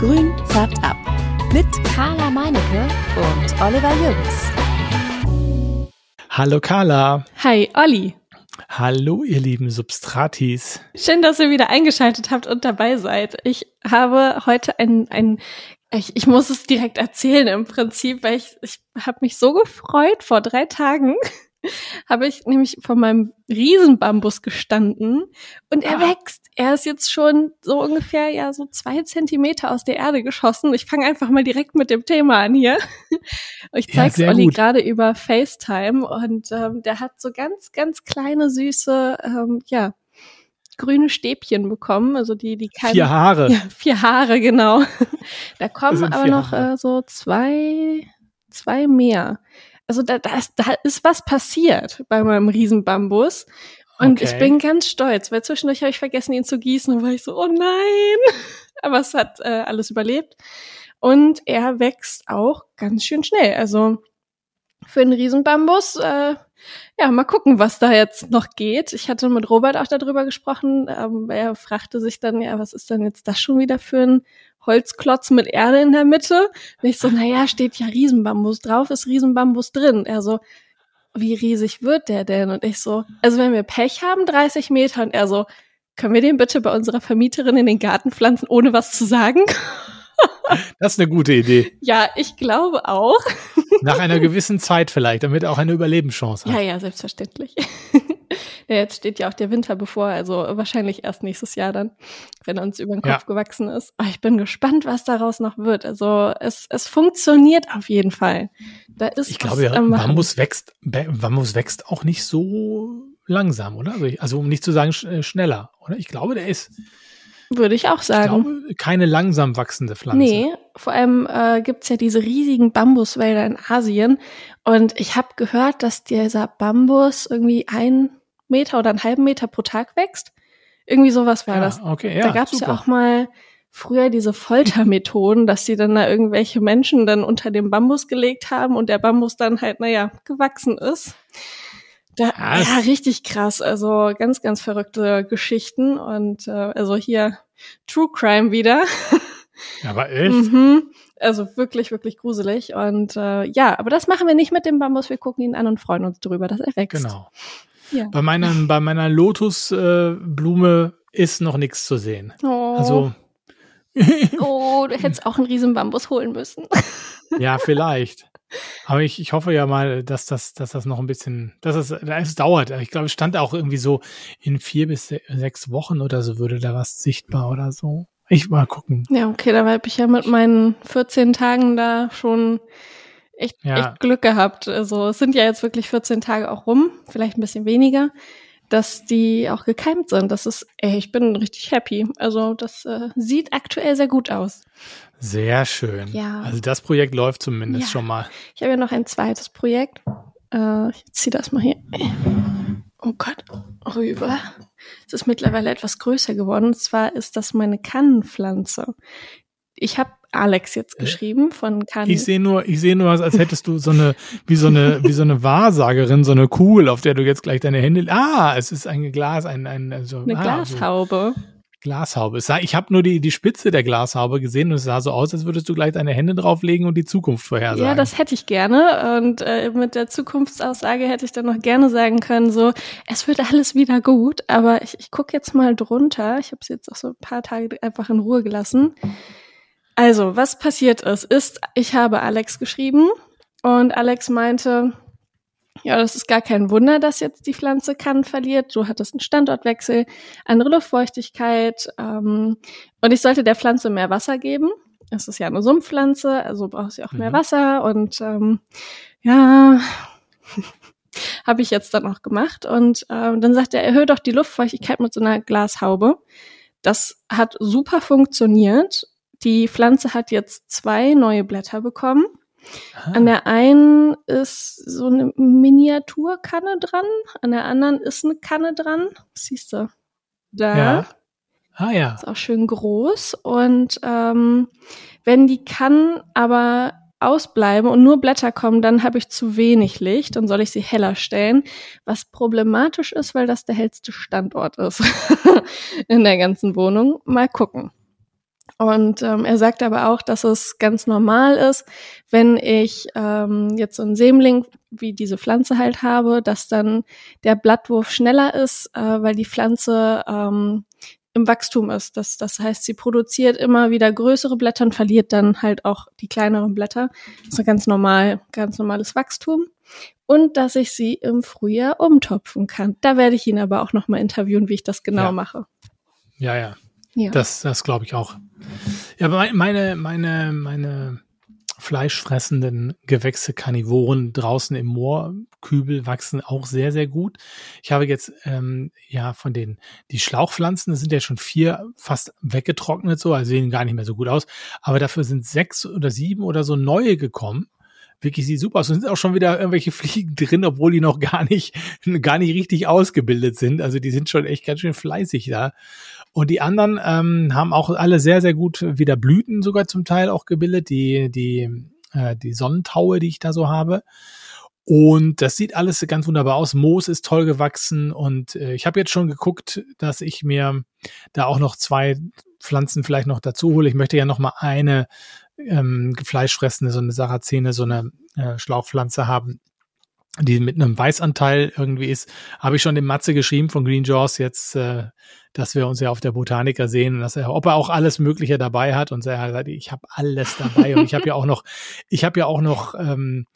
Grün färbt ab. Mit Carla Meinecke und Oliver Jürgens. Hallo Carla. Hi Olli. Hallo ihr lieben Substratis. Schön, dass ihr wieder eingeschaltet habt und dabei seid. Ich habe heute ein, ein ich, ich muss es direkt erzählen im Prinzip, weil ich, ich habe mich so gefreut vor drei Tagen habe ich nämlich vor meinem Riesenbambus gestanden und er ah. wächst. Er ist jetzt schon so ungefähr ja so zwei Zentimeter aus der Erde geschossen. Ich fange einfach mal direkt mit dem Thema an hier. Ich zeige ja, Olli gerade über FaceTime und ähm, der hat so ganz, ganz kleine, süße, ähm, ja, grüne Stäbchen bekommen, also die, die keine, vier Haare. Ja, vier Haare, genau. Da kommen aber noch äh, so zwei, zwei mehr also da, da, ist, da ist was passiert bei meinem Riesenbambus. Und okay. ich bin ganz stolz, weil zwischendurch habe ich vergessen, ihn zu gießen und war ich so, oh nein. Aber es hat äh, alles überlebt. Und er wächst auch ganz schön schnell. Also für einen Riesenbambus, äh, ja, mal gucken, was da jetzt noch geht. Ich hatte mit Robert auch darüber gesprochen. Ähm, er fragte sich dann, ja, was ist denn jetzt das schon wieder für ein Holzklotz mit Erde in der Mitte. Und ich so, naja, steht ja Riesenbambus drauf, ist Riesenbambus drin. Er so, wie riesig wird der denn? Und ich so, also wenn wir Pech haben, 30 Meter. Und er so, können wir den bitte bei unserer Vermieterin in den Garten pflanzen, ohne was zu sagen? Das ist eine gute Idee. Ja, ich glaube auch. Nach einer gewissen Zeit vielleicht, damit er auch eine Überlebenschance hat. Ja, ja, selbstverständlich. Ja, jetzt steht ja auch der Winter bevor, also wahrscheinlich erst nächstes Jahr dann, wenn er uns über den Kopf ja. gewachsen ist. Aber ich bin gespannt, was daraus noch wird. Also es, es funktioniert auf jeden Fall. Da ist ich glaube, ja, Bambus wächst, Bambus wächst auch nicht so langsam, oder? Also, also um nicht zu sagen sch äh, schneller, oder? Ich glaube, der ist würde ich auch sagen. Ich glaube, keine langsam wachsende Pflanze. Nee, vor allem äh, gibt ja diese riesigen Bambuswälder in Asien. Und ich habe gehört, dass dieser Bambus irgendwie ein Meter oder einen halben Meter pro Tag wächst. Irgendwie sowas war ja, das. Okay, ja, da gab es ja auch mal früher diese Foltermethoden, dass sie dann da irgendwelche Menschen dann unter dem Bambus gelegt haben und der Bambus dann halt, naja, gewachsen ist. Da, ja, richtig krass. Also ganz, ganz verrückte Geschichten und äh, also hier True Crime wieder. Ja, aber echt? mhm. Also wirklich, wirklich gruselig. Und äh, ja, aber das machen wir nicht mit dem Bambus. Wir gucken ihn an und freuen uns darüber, dass er wächst. Genau. Ja. Bei meiner, bei meiner Lotusblume äh, ist noch nichts zu sehen. Oh. Also. oh, du hättest auch einen riesen Bambus holen müssen. ja, vielleicht. Aber ich, ich hoffe ja mal, dass das, dass das noch ein bisschen, dass es, es dauert. Ich glaube, es stand auch irgendwie so in vier bis sechs Wochen oder so würde da was sichtbar oder so. Ich mal gucken. Ja, okay, da habe ich ja mit meinen 14 Tagen da schon echt, ja. echt Glück gehabt. Also es sind ja jetzt wirklich 14 Tage auch rum, vielleicht ein bisschen weniger, dass die auch gekeimt sind. Das ist, ey, ich bin richtig happy. Also das äh, sieht aktuell sehr gut aus. Sehr schön. Ja. Also das Projekt läuft zumindest ja. schon mal. Ich habe ja noch ein zweites Projekt. Äh, ich ziehe das mal hier. Oh Gott, rüber. Es ist mittlerweile etwas größer geworden. Und zwar ist das meine Kannenpflanze. Ich habe Alex jetzt geschrieben von Kan. Ich sehe nur, ich sehe nur, als hättest du so eine, wie so eine, wie so eine Wahrsagerin, so eine Kugel, auf der du jetzt gleich deine Hände. Ah, es ist ein Glas, ein, ein, also, eine ah, Glashaube. So. Glashaube. Sah, ich habe nur die, die Spitze der Glashaube gesehen und es sah so aus, als würdest du gleich deine Hände drauflegen und die Zukunft vorhersagen. Ja, das hätte ich gerne. Und äh, mit der Zukunftsaussage hätte ich dann noch gerne sagen können, so, es wird alles wieder gut. Aber ich, ich gucke jetzt mal drunter. Ich habe es jetzt auch so ein paar Tage einfach in Ruhe gelassen. Also, was passiert ist, ist, ich habe Alex geschrieben und Alex meinte, ja, das ist gar kein Wunder, dass jetzt die Pflanze Kann verliert. Du hattest einen Standortwechsel, andere Luftfeuchtigkeit ähm, und ich sollte der Pflanze mehr Wasser geben. Es ist ja eine Sumpfpflanze, also braucht sie auch mhm. mehr Wasser und ähm, ja, habe ich jetzt dann auch gemacht. Und ähm, dann sagt er, erhöhe doch die Luftfeuchtigkeit mit so einer Glashaube. Das hat super funktioniert die Pflanze hat jetzt zwei neue Blätter bekommen. Ah. An der einen ist so eine Miniaturkanne dran, an der anderen ist eine Kanne dran. Siehst du? Da. Ja. Ah ja. Ist auch schön groß. Und ähm, wenn die Kannen aber ausbleiben und nur Blätter kommen, dann habe ich zu wenig Licht und soll ich sie heller stellen, was problematisch ist, weil das der hellste Standort ist in der ganzen Wohnung. Mal gucken. Und ähm, er sagt aber auch, dass es ganz normal ist, wenn ich ähm, jetzt so einen Sämling wie diese Pflanze halt habe, dass dann der Blattwurf schneller ist, äh, weil die Pflanze ähm, im Wachstum ist. Das, das heißt, sie produziert immer wieder größere Blätter und verliert dann halt auch die kleineren Blätter. Das ist ein ganz normal, ganz normales Wachstum. Und dass ich sie im Frühjahr umtopfen kann. Da werde ich ihn aber auch nochmal interviewen, wie ich das genau ja. mache. Ja, ja. ja. Das, das glaube ich auch. Ja, meine, meine, meine fleischfressenden Gewächse, Karnivoren draußen im Moorkübel wachsen auch sehr, sehr gut. Ich habe jetzt ähm, ja von den die Schlauchpflanzen, das sind ja schon vier fast weggetrocknet so, also sehen gar nicht mehr so gut aus. Aber dafür sind sechs oder sieben oder so neue gekommen wirklich sieht super aus. Und sind auch schon wieder irgendwelche Fliegen drin, obwohl die noch gar nicht, gar nicht richtig ausgebildet sind. Also die sind schon echt ganz schön fleißig da. Und die anderen ähm, haben auch alle sehr, sehr gut wieder Blüten sogar zum Teil auch gebildet, die, die, äh, die Sonnentaue, die ich da so habe. Und das sieht alles ganz wunderbar aus. Moos ist toll gewachsen und äh, ich habe jetzt schon geguckt, dass ich mir da auch noch zwei Pflanzen vielleicht noch dazu hole. Ich möchte ja noch mal eine ähm, fleischfressende, so eine Sarazene, so eine äh, Schlauchpflanze haben, die mit einem Weißanteil irgendwie ist, habe ich schon dem Matze geschrieben von Green Jaws jetzt, äh, dass wir uns ja auf der Botaniker sehen und dass er, ob er auch alles Mögliche dabei hat. Und er sagt, ich habe alles dabei. Und ich habe ja auch noch, ich habe ja auch noch ähm,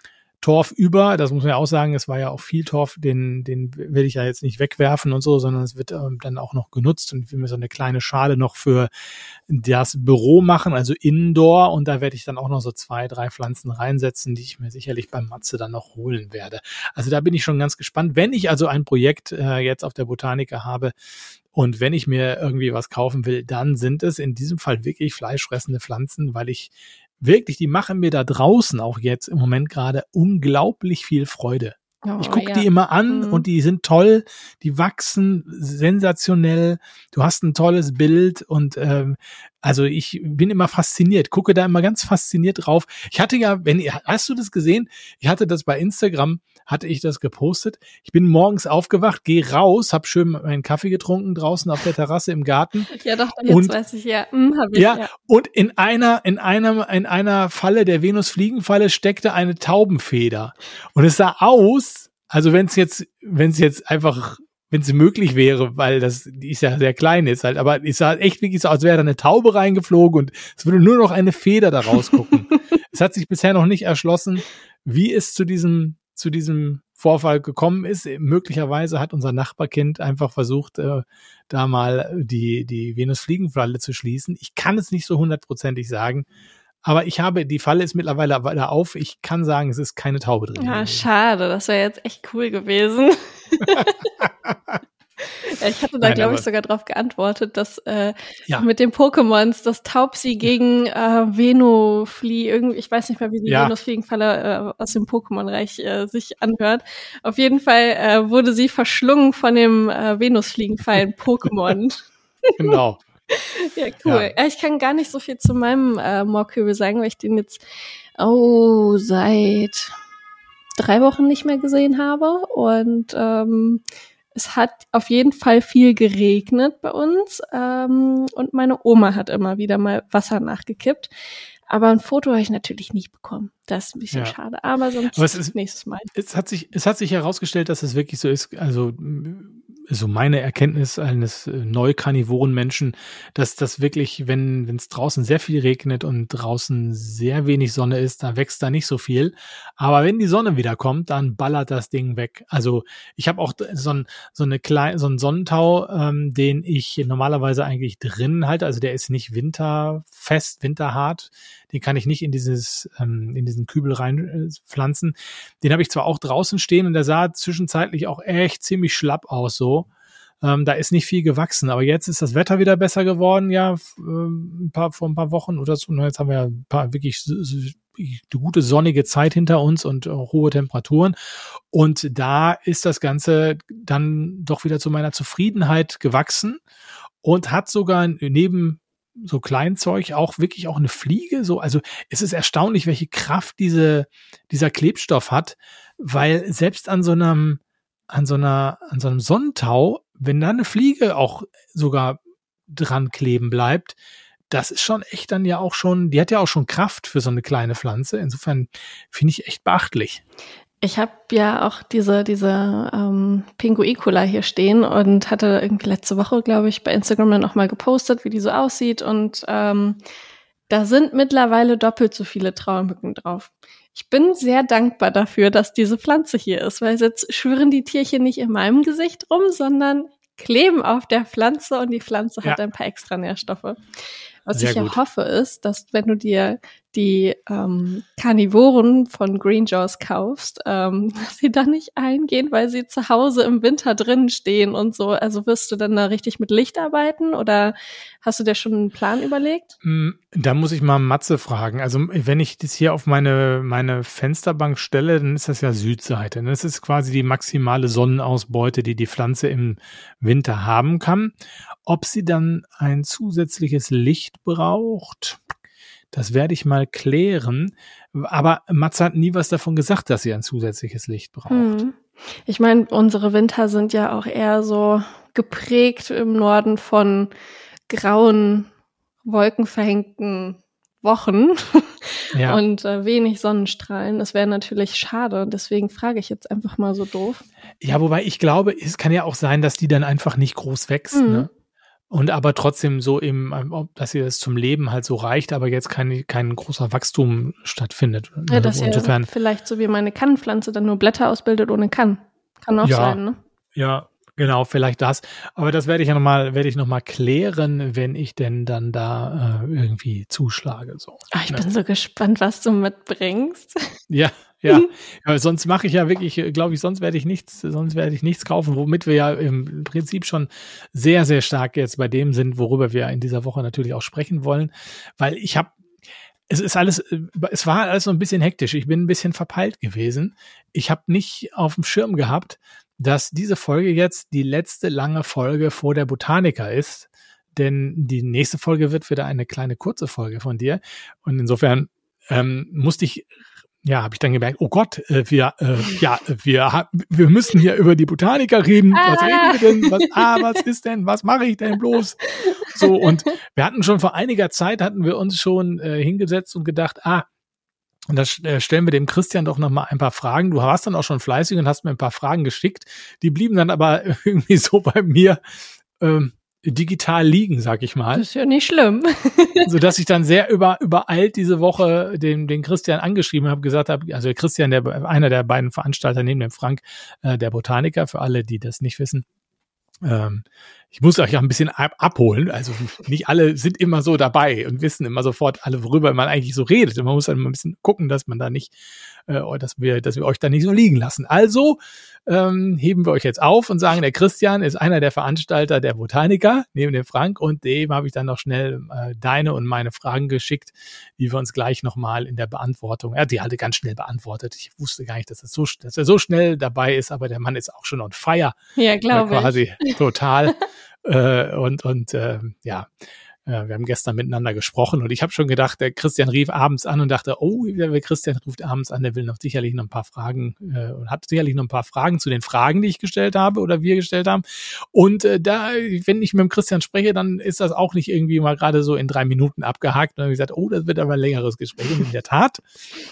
Torf über. Das muss man ja auch sagen, es war ja auch viel Torf, den, den will ich ja jetzt nicht wegwerfen und so, sondern es wird ähm, dann auch noch genutzt und will mir so eine kleine Schale noch für das Büro machen, also Indoor und da werde ich dann auch noch so zwei, drei Pflanzen reinsetzen, die ich mir sicherlich beim Matze dann noch holen werde. Also da bin ich schon ganz gespannt. Wenn ich also ein Projekt äh, jetzt auf der Botaniker habe, und wenn ich mir irgendwie was kaufen will, dann sind es in diesem Fall wirklich fleischfressende Pflanzen, weil ich wirklich, die machen mir da draußen auch jetzt im Moment gerade unglaublich viel Freude. Oh, ich gucke ja. die immer an mhm. und die sind toll, die wachsen sensationell. Du hast ein tolles Bild und ähm, also ich bin immer fasziniert, gucke da immer ganz fasziniert drauf. Ich hatte ja, wenn hast du das gesehen? Ich hatte das bei Instagram, hatte ich das gepostet. Ich bin morgens aufgewacht, gehe raus, habe schön meinen Kaffee getrunken draußen auf der Terrasse im Garten. Ja, doch, jetzt und, weiß ich ja. Hm, ich, ja. ja. Und in einer in einer in einer Falle der Venus Fliegenfalle steckte eine Taubenfeder und es sah aus, also wenn es jetzt wenn es jetzt einfach wenn es möglich wäre, weil das die ist ja sehr klein ist halt, aber es sah echt wirklich so, als wäre da eine Taube reingeflogen und es würde nur noch eine Feder da rausgucken. es hat sich bisher noch nicht erschlossen, wie es zu diesem zu diesem Vorfall gekommen ist. Möglicherweise hat unser Nachbarkind einfach versucht, äh, da mal die die Venusfliegenfalle zu schließen. Ich kann es nicht so hundertprozentig sagen. Aber ich habe, die Falle ist mittlerweile da auf. Ich kann sagen, es ist keine Taube drin. Ja, schade. Das wäre jetzt echt cool gewesen. ich hatte da, glaube ich, sogar darauf geantwortet, dass äh, ja. mit den Pokémons das Taubsi gegen äh, Venoflie, irgendwie, ich weiß nicht mehr, wie die ja. Venusfliegenfalle äh, aus dem Pokémon-Reich äh, sich anhört. Auf jeden Fall äh, wurde sie verschlungen von dem äh, Venusfliegenfallen-Pokémon. genau. ja, cool. Ja. Ich kann gar nicht so viel zu meinem äh, Moorkübel sagen, weil ich den jetzt oh seit drei Wochen nicht mehr gesehen habe und ähm, es hat auf jeden Fall viel geregnet bei uns ähm, und meine Oma hat immer wieder mal Wasser nachgekippt. Aber ein Foto habe ich natürlich nicht bekommen. Das ist ein bisschen ja. schade. Aber sonst Aber ist, nächstes Mal. Es hat sich, es hat sich herausgestellt, dass es wirklich so ist. Also so meine Erkenntnis eines äh, neukarnivoren Menschen, dass das wirklich, wenn es draußen sehr viel regnet und draußen sehr wenig Sonne ist, da wächst da nicht so viel. Aber wenn die Sonne wieder kommt, dann ballert das Ding weg. Also ich habe auch so ein so eine kleine so ein Sonnentau, ähm, den ich normalerweise eigentlich drin halte. Also der ist nicht winterfest, winterhart. Den kann ich nicht in dieses ähm, in diesen Kübel reinpflanzen. Den habe ich zwar auch draußen stehen und der sah zwischenzeitlich auch echt ziemlich schlapp aus so. Ähm, da ist nicht viel gewachsen, aber jetzt ist das Wetter wieder besser geworden, ja, ähm, ein paar, vor ein paar Wochen oder so. Und jetzt haben wir ein paar wirklich eine gute sonnige Zeit hinter uns und hohe Temperaturen. Und da ist das Ganze dann doch wieder zu meiner Zufriedenheit gewachsen und hat sogar neben so Kleinzeug auch wirklich auch eine Fliege. So, also es ist erstaunlich, welche Kraft diese, dieser Klebstoff hat, weil selbst an so einem, an so einer, an so einem Sonnentau wenn da eine Fliege auch sogar dran kleben bleibt, das ist schon echt dann ja auch schon, die hat ja auch schon Kraft für so eine kleine Pflanze. Insofern finde ich echt beachtlich. Ich habe ja auch diese, diese ähm, Pinguicula hier stehen und hatte irgendwie letzte Woche, glaube ich, bei Instagram dann auch mal gepostet, wie die so aussieht. Und ähm, da sind mittlerweile doppelt so viele Trauermücken drauf. Ich bin sehr dankbar dafür, dass diese Pflanze hier ist, weil jetzt schwören die Tierchen nicht in meinem Gesicht rum, sondern kleben auf der Pflanze und die Pflanze ja. hat ein paar extra Nährstoffe. Was Sehr ich ja hoffe ist, dass wenn du dir die ähm, Karnivoren von Green Jaws kaufst, ähm, dass sie da nicht eingehen, weil sie zu Hause im Winter drinnen stehen und so. Also wirst du dann da richtig mit Licht arbeiten oder hast du dir schon einen Plan überlegt? Mm, da muss ich mal Matze fragen. Also wenn ich das hier auf meine, meine Fensterbank stelle, dann ist das ja Südseite. Das ist quasi die maximale Sonnenausbeute, die die Pflanze im Winter haben kann. Ob sie dann ein zusätzliches Licht braucht, das werde ich mal klären. Aber Matze hat nie was davon gesagt, dass sie ein zusätzliches Licht braucht. Hm. Ich meine, unsere Winter sind ja auch eher so geprägt im Norden von grauen, wolkenverhängten Wochen ja. und äh, wenig Sonnenstrahlen. Das wäre natürlich schade. Deswegen frage ich jetzt einfach mal so doof. Ja, wobei ich glaube, es kann ja auch sein, dass die dann einfach nicht groß wächst. Mhm. Ne? Und aber trotzdem so eben, ähm, dass ihr das zum Leben halt so reicht, aber jetzt kein, kein großer Wachstum stattfindet. Ja, dass Insofern, ja vielleicht so wie meine Kannenpflanze dann nur Blätter ausbildet ohne Kann. Kann auch ja, sein, ne? Ja, Genau, vielleicht das. Aber das werde ich ja nochmal, werde ich nochmal klären, wenn ich denn dann da äh, irgendwie zuschlage. So. Ach, ich ne? bin so gespannt, was du mitbringst. Ja, ja. ja sonst mache ich ja wirklich, glaube ich, sonst werde ich nichts, sonst werde ich nichts kaufen, womit wir ja im Prinzip schon sehr, sehr stark jetzt bei dem sind, worüber wir in dieser Woche natürlich auch sprechen wollen. Weil ich habe es ist alles, es war alles so ein bisschen hektisch. Ich bin ein bisschen verpeilt gewesen. Ich habe nicht auf dem Schirm gehabt, dass diese Folge jetzt die letzte lange Folge vor der Botaniker ist. Denn die nächste Folge wird wieder eine kleine kurze Folge von dir. Und insofern ähm, musste ich ja, habe ich dann gemerkt, oh Gott, äh, wir, äh, ja, wir, wir müssen hier über die Botaniker reden. Was ah. reden wir denn? Was, ah, was ist denn? Was mache ich denn bloß? So, und wir hatten schon vor einiger Zeit, hatten wir uns schon äh, hingesetzt und gedacht, ah, und da äh, stellen wir dem Christian doch noch mal ein paar Fragen. Du warst dann auch schon fleißig und hast mir ein paar Fragen geschickt. Die blieben dann aber irgendwie so bei mir ähm, digital liegen, sag ich mal. Das ist ja nicht schlimm. so dass ich dann sehr über, übereilt diese Woche den, den Christian angeschrieben habe, gesagt habe, also der Christian, der einer der beiden Veranstalter neben dem Frank, äh, der Botaniker, für alle, die das nicht wissen. Ähm, ich muss euch ja ein bisschen ab abholen. Also nicht alle sind immer so dabei und wissen immer sofort alle, worüber man eigentlich so redet. Und man muss dann mal ein bisschen gucken, dass man da nicht, äh, dass wir, dass wir euch da nicht so liegen lassen. Also ähm, heben wir euch jetzt auf und sagen, der Christian ist einer der Veranstalter der Botaniker neben dem Frank und dem habe ich dann noch schnell äh, deine und meine Fragen geschickt, die wir uns gleich nochmal in der Beantwortung, er hat die halt ganz schnell beantwortet. Ich wusste gar nicht, dass, das so, dass er so schnell dabei ist, aber der Mann ist auch schon on fire. Ja, glaube ich. Quasi total. äh, und und äh, ja, äh, wir haben gestern miteinander gesprochen und ich habe schon gedacht, der Christian rief abends an und dachte, oh, der Christian ruft abends an, der will noch sicherlich noch ein paar Fragen äh, und hat sicherlich noch ein paar Fragen zu den Fragen, die ich gestellt habe oder wir gestellt haben. Und äh, da, wenn ich mit dem Christian spreche, dann ist das auch nicht irgendwie mal gerade so in drei Minuten abgehakt. Und dann habe ich gesagt, oh, das wird aber ein längeres Gespräch. Und in der Tat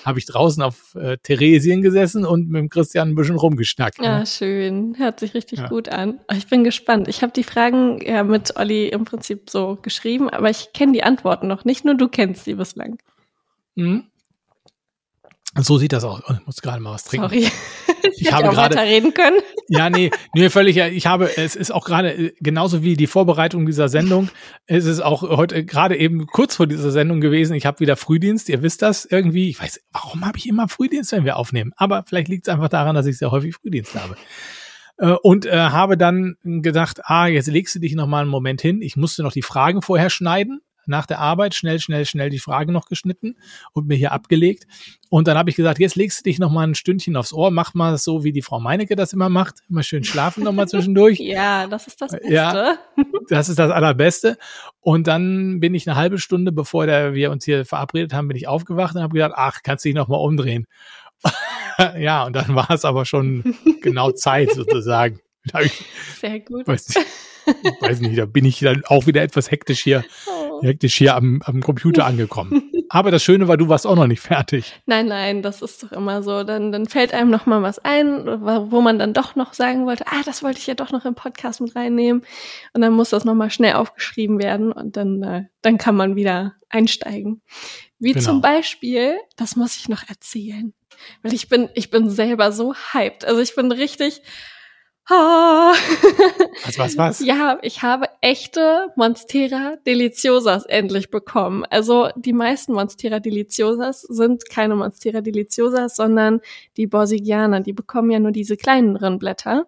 habe ich draußen auf äh, Theresien gesessen und mit dem Christian ein bisschen rumgeschnackt. Ja, ne? schön. Hört sich richtig ja. gut an. Ich bin gespannt. Ich habe die Fragen ja mit Olli im Prinzip so geschrieben geschrieben, aber ich kenne die Antworten noch. Nicht nur du kennst sie bislang. Mhm. So sieht das aus. Oh, ich muss gerade mal was trinken. Sorry. Ich, ich habe gerade reden können. Ja, nee, nee, völlig. Ich habe, es ist auch gerade äh, genauso wie die Vorbereitung dieser Sendung. Es ist auch heute gerade eben kurz vor dieser Sendung gewesen. Ich habe wieder Frühdienst. Ihr wisst das irgendwie. Ich weiß, warum habe ich immer Frühdienst, wenn wir aufnehmen? Aber vielleicht liegt es einfach daran, dass ich sehr häufig Frühdienst habe. Äh, und äh, habe dann gedacht, ah, jetzt legst du dich noch mal einen Moment hin. Ich musste noch die Fragen vorher schneiden. Nach der Arbeit schnell, schnell, schnell die Fragen noch geschnitten und mir hier abgelegt. Und dann habe ich gesagt, jetzt legst du dich noch mal ein Stündchen aufs Ohr, mach mal so, wie die Frau Meinecke das immer macht. Immer schön schlafen noch mal zwischendurch. ja, das ist das Beste. Ja, das ist das Allerbeste. Und dann bin ich eine halbe Stunde, bevor der, wir uns hier verabredet haben, bin ich aufgewacht und habe gedacht, ach, kannst du dich noch mal umdrehen. ja, und dann war es aber schon genau Zeit sozusagen. Sehr gut. Weiß nicht, weiß nicht, da bin ich dann auch wieder etwas hektisch hier. Oh. Ist hier am, am Computer angekommen. Aber das Schöne war, du warst auch noch nicht fertig. Nein, nein, das ist doch immer so. Dann, dann fällt einem noch mal was ein, wo man dann doch noch sagen wollte, ah, das wollte ich ja doch noch im Podcast mit reinnehmen. Und dann muss das noch mal schnell aufgeschrieben werden und dann, äh, dann kann man wieder einsteigen. Wie Genau. zum Beispiel, das muss ich noch erzählen, weil ich bin, ich bin selber so hyped. Also ich bin richtig. Ah. Was, was, was? Ja, ich habe echte Monstera Deliciosas endlich bekommen. Also die meisten Monstera Deliciosas sind keine Monstera Deliciosas, sondern die Borsigianer. Die bekommen ja nur diese kleineren Blätter.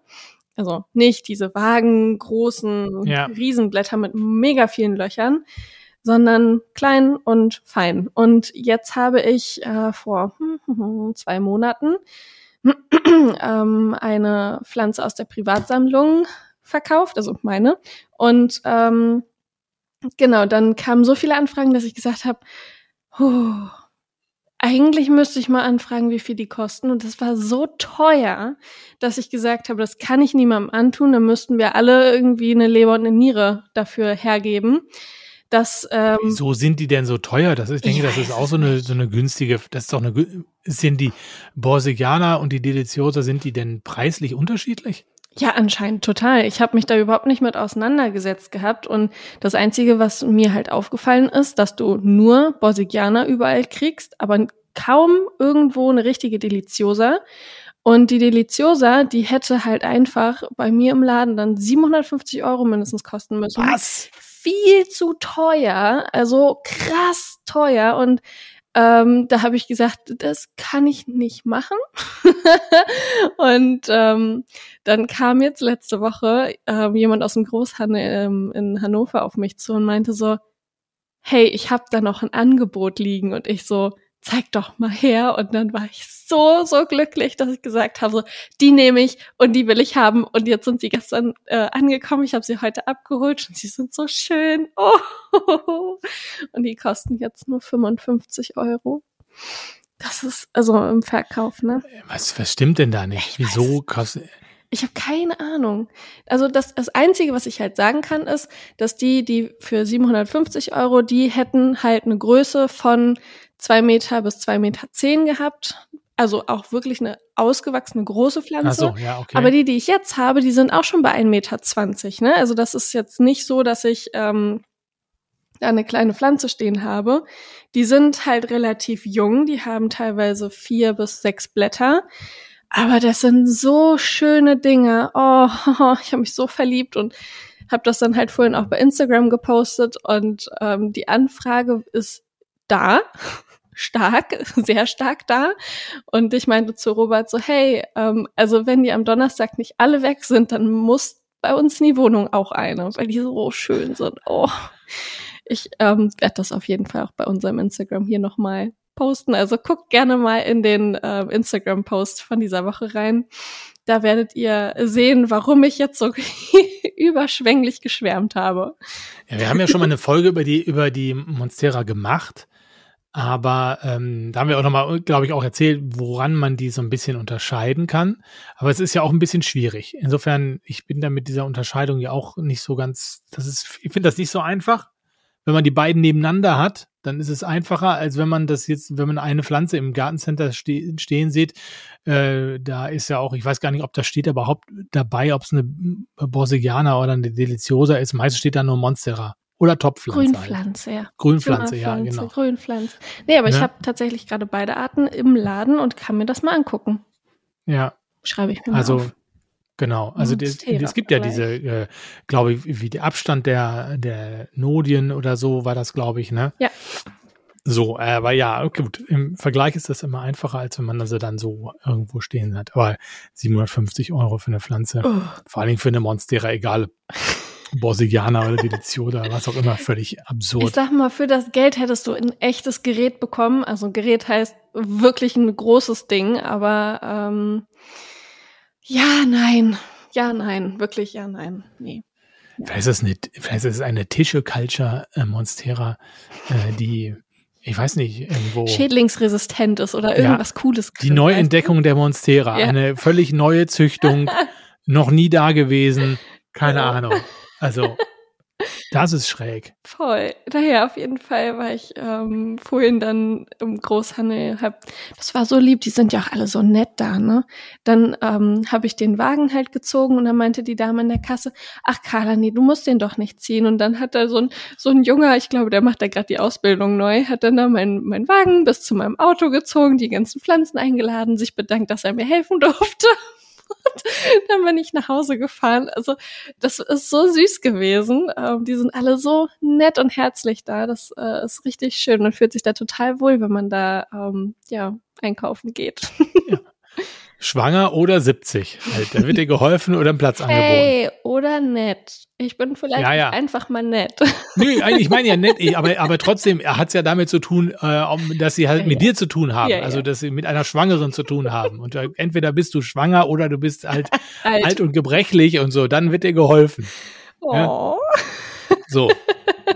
Also nicht diese vagen, großen Ja. Riesenblätter mit mega vielen Löchern, sondern klein und fein. Und jetzt habe ich äh, vor zwei Monaten ähm, eine Pflanze aus der Privatsammlung verkauft, also meine. Und ähm, genau, dann kamen so viele Anfragen, dass ich gesagt habe, huh, eigentlich müsste ich mal anfragen, wie viel die kosten. Und das war so teuer, dass ich gesagt habe, das kann ich niemandem antun. Da müssten wir alle irgendwie eine Leber und eine Niere dafür hergeben. Das, ähm, Wieso sind die denn so teuer? Das ist, ich denke, Ich das ist auch so eine, so eine günstige, das ist doch eine, sind die Borsigianer und die Deliciosa, sind die denn preislich unterschiedlich? Ja, anscheinend total. Ich habe mich da überhaupt nicht mit auseinandergesetzt gehabt und das Einzige, was mir halt aufgefallen ist, dass du nur Borsigianer überall kriegst, aber kaum irgendwo eine richtige Deliciosa. Und die Deliciosa, die hätte halt einfach bei mir im Laden dann 750 Euro mindestens kosten müssen. Was? Viel zu teuer, also krass teuer und ähm, da habe ich gesagt, das kann ich nicht machen. und ähm, dann kam jetzt letzte Woche ähm, jemand aus dem Großhandel ähm, in Hannover auf mich zu und meinte so, hey, ich habe da noch ein Angebot liegen und ich so, zeig doch mal her und dann war ich so so glücklich, dass ich gesagt habe, so, die nehme ich und die will ich haben und jetzt sind sie gestern äh, angekommen, ich habe sie heute abgeholt und sie sind so schön. Oh. Und die kosten jetzt nur 55 Euro. Das ist also im Verkauf, ne? Was, was stimmt denn da nicht? Ich Wieso kostet, Ich habe keine Ahnung. Also das, das Einzige, was ich halt sagen kann, ist, dass die, die für 750 Euro, die hätten halt eine Größe von zwei Meter bis zwei Meter zehn gehabt. Also auch wirklich eine ausgewachsene große ach Pflanze. so, ja, okay. Aber die, die ich jetzt habe, die sind auch schon bei 1,20 Meter. Ne? Also das ist jetzt nicht so, dass ich ähm, da eine kleine Pflanze stehen habe. Die sind halt relativ jung, die haben teilweise vier bis sechs Blätter. Aber das sind so schöne Dinge. Oh, ich habe mich so verliebt und habe das dann halt vorhin auch bei Instagram gepostet und ähm, die Anfrage ist da, stark, sehr stark da. Und ich meinte zu Robert so, hey, ähm, also wenn die am Donnerstag nicht alle weg sind, dann muss bei uns in die Wohnung auch eine, weil die so schön sind. Oh, ich ähm, werde das auf jeden Fall auch bei unserem Instagram hier nochmal posten. Also guckt gerne mal in den äh, Instagram-Post von dieser Woche rein. Da werdet ihr sehen, warum ich jetzt so überschwänglich geschwärmt habe. Ja, wir haben ja schon mal eine Folge über die, über die Monstera gemacht. Aber ähm, da haben wir auch nochmal, glaube ich, auch erzählt, woran man die so ein bisschen unterscheiden kann. Aber es ist ja auch ein bisschen schwierig. Insofern, ich bin da mit dieser Unterscheidung ja auch nicht so ganz, das ist, ich finde das nicht so einfach. Wenn man die beiden nebeneinander hat, dann ist es einfacher, als wenn man das jetzt, wenn man eine Pflanze im Gartencenter ste stehen sieht. Äh, da ist ja auch, ich weiß gar nicht, ob das steht überhaupt dabei, ob es eine Borsigiana oder eine Deliciosa ist. Meistens steht da nur Monstera. Oder Topfpflanze. Halt. Grünpflanze, ja. Grünpflanze, ja, genau. Grünpflanze. Nee, aber ich Ne? habe tatsächlich gerade beide Arten im Laden und kann mir das mal angucken. Ja, Schreibe ich mir mal also auf. Genau. Also das, Monstera es gibt ja diese, äh, glaube ich, wie der Abstand der, der Nodien oder so war das, glaube ich, ne? Ja. So, aber ja, gut. Im Vergleich ist das immer einfacher, als wenn man also dann so irgendwo stehen hat. Aber 750 Euro für eine Pflanze, Oh. vor allen Dingen für eine Monstera, egal. Borsigiana oder Deliciosa, was auch immer, völlig Ich absurd. sag mal, für das Geld hättest du ein echtes Gerät bekommen. Also Gerät heißt wirklich ein großes Ding, aber ähm, ja, nein. Ja, nein. Wirklich, ja, nein. Nee. Vielleicht ist es eine, vielleicht ist es eine Tissue Culture äh, Monstera, äh, die, ich weiß nicht, irgendwo. Schädlingsresistent ist oder irgendwas Cooles. Die Neuentdeckung der Monstera. Ja. Eine völlig neue Züchtung, noch nie da gewesen. Keine Ja. Ahnung. Also, Das ist schräg. Voll. Daher auf jeden Fall war ich ähm, vorhin dann im Großhandel. Hab, das war so lieb, die sind ja auch alle so nett da, ne? Dann ähm, habe ich den Wagen halt gezogen und dann meinte die Dame in der Kasse, ach Carla, nee, du musst den doch nicht ziehen. Und dann hat da so ein, so ein Junger, ich glaube, der macht da gerade die Ausbildung neu, hat dann da meinen mein Wagen bis zu meinem Auto gezogen, die ganzen Pflanzen eingeladen, sich bedankt, dass er mir helfen durfte. Dann bin ich nach Hause gefahren. Also das ist so süß gewesen. Ähm, die sind alle so nett und herzlich da. Das äh, ist richtig schön. Man fühlt sich da total wohl, wenn man da ähm, ja einkaufen geht. Ja. Schwanger oder 70. Halt, da wird dir geholfen oder ein Platz angeboten. Hey, oder nett. Ich bin vielleicht ja, ja. einfach mal nett. Nö, ich meine ja nett, aber, aber trotzdem hat es ja damit zu tun, äh, dass sie halt ja, mit dir zu tun haben. also, dass sie mit einer Schwangeren zu tun haben. Und äh, entweder bist du schwanger oder du bist halt alt. alt und gebrechlich und so. Dann wird dir geholfen. Oh. So.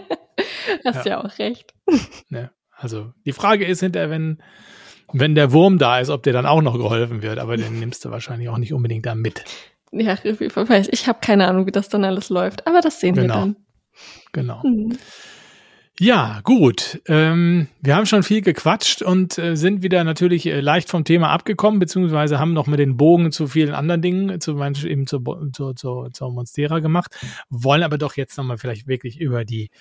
Hast ja auch recht. Also, die Frage ist hinterher, wenn wenn der Wurm da ist, ob dir dann auch noch geholfen wird, aber den nimmst du wahrscheinlich auch nicht unbedingt da mit. Ja, ich habe keine Ahnung, wie das dann alles läuft, aber das sehen genau. wir dann. Genau. Hm. Ja, gut. Ähm, wir haben schon viel gequatscht und äh, sind wieder natürlich äh, leicht vom Thema abgekommen, beziehungsweise haben noch mal den Bogen zu vielen anderen Dingen, zum Beispiel eben zur, zur, zur, zur Monstera gemacht, wollen aber doch jetzt nochmal vielleicht wirklich über die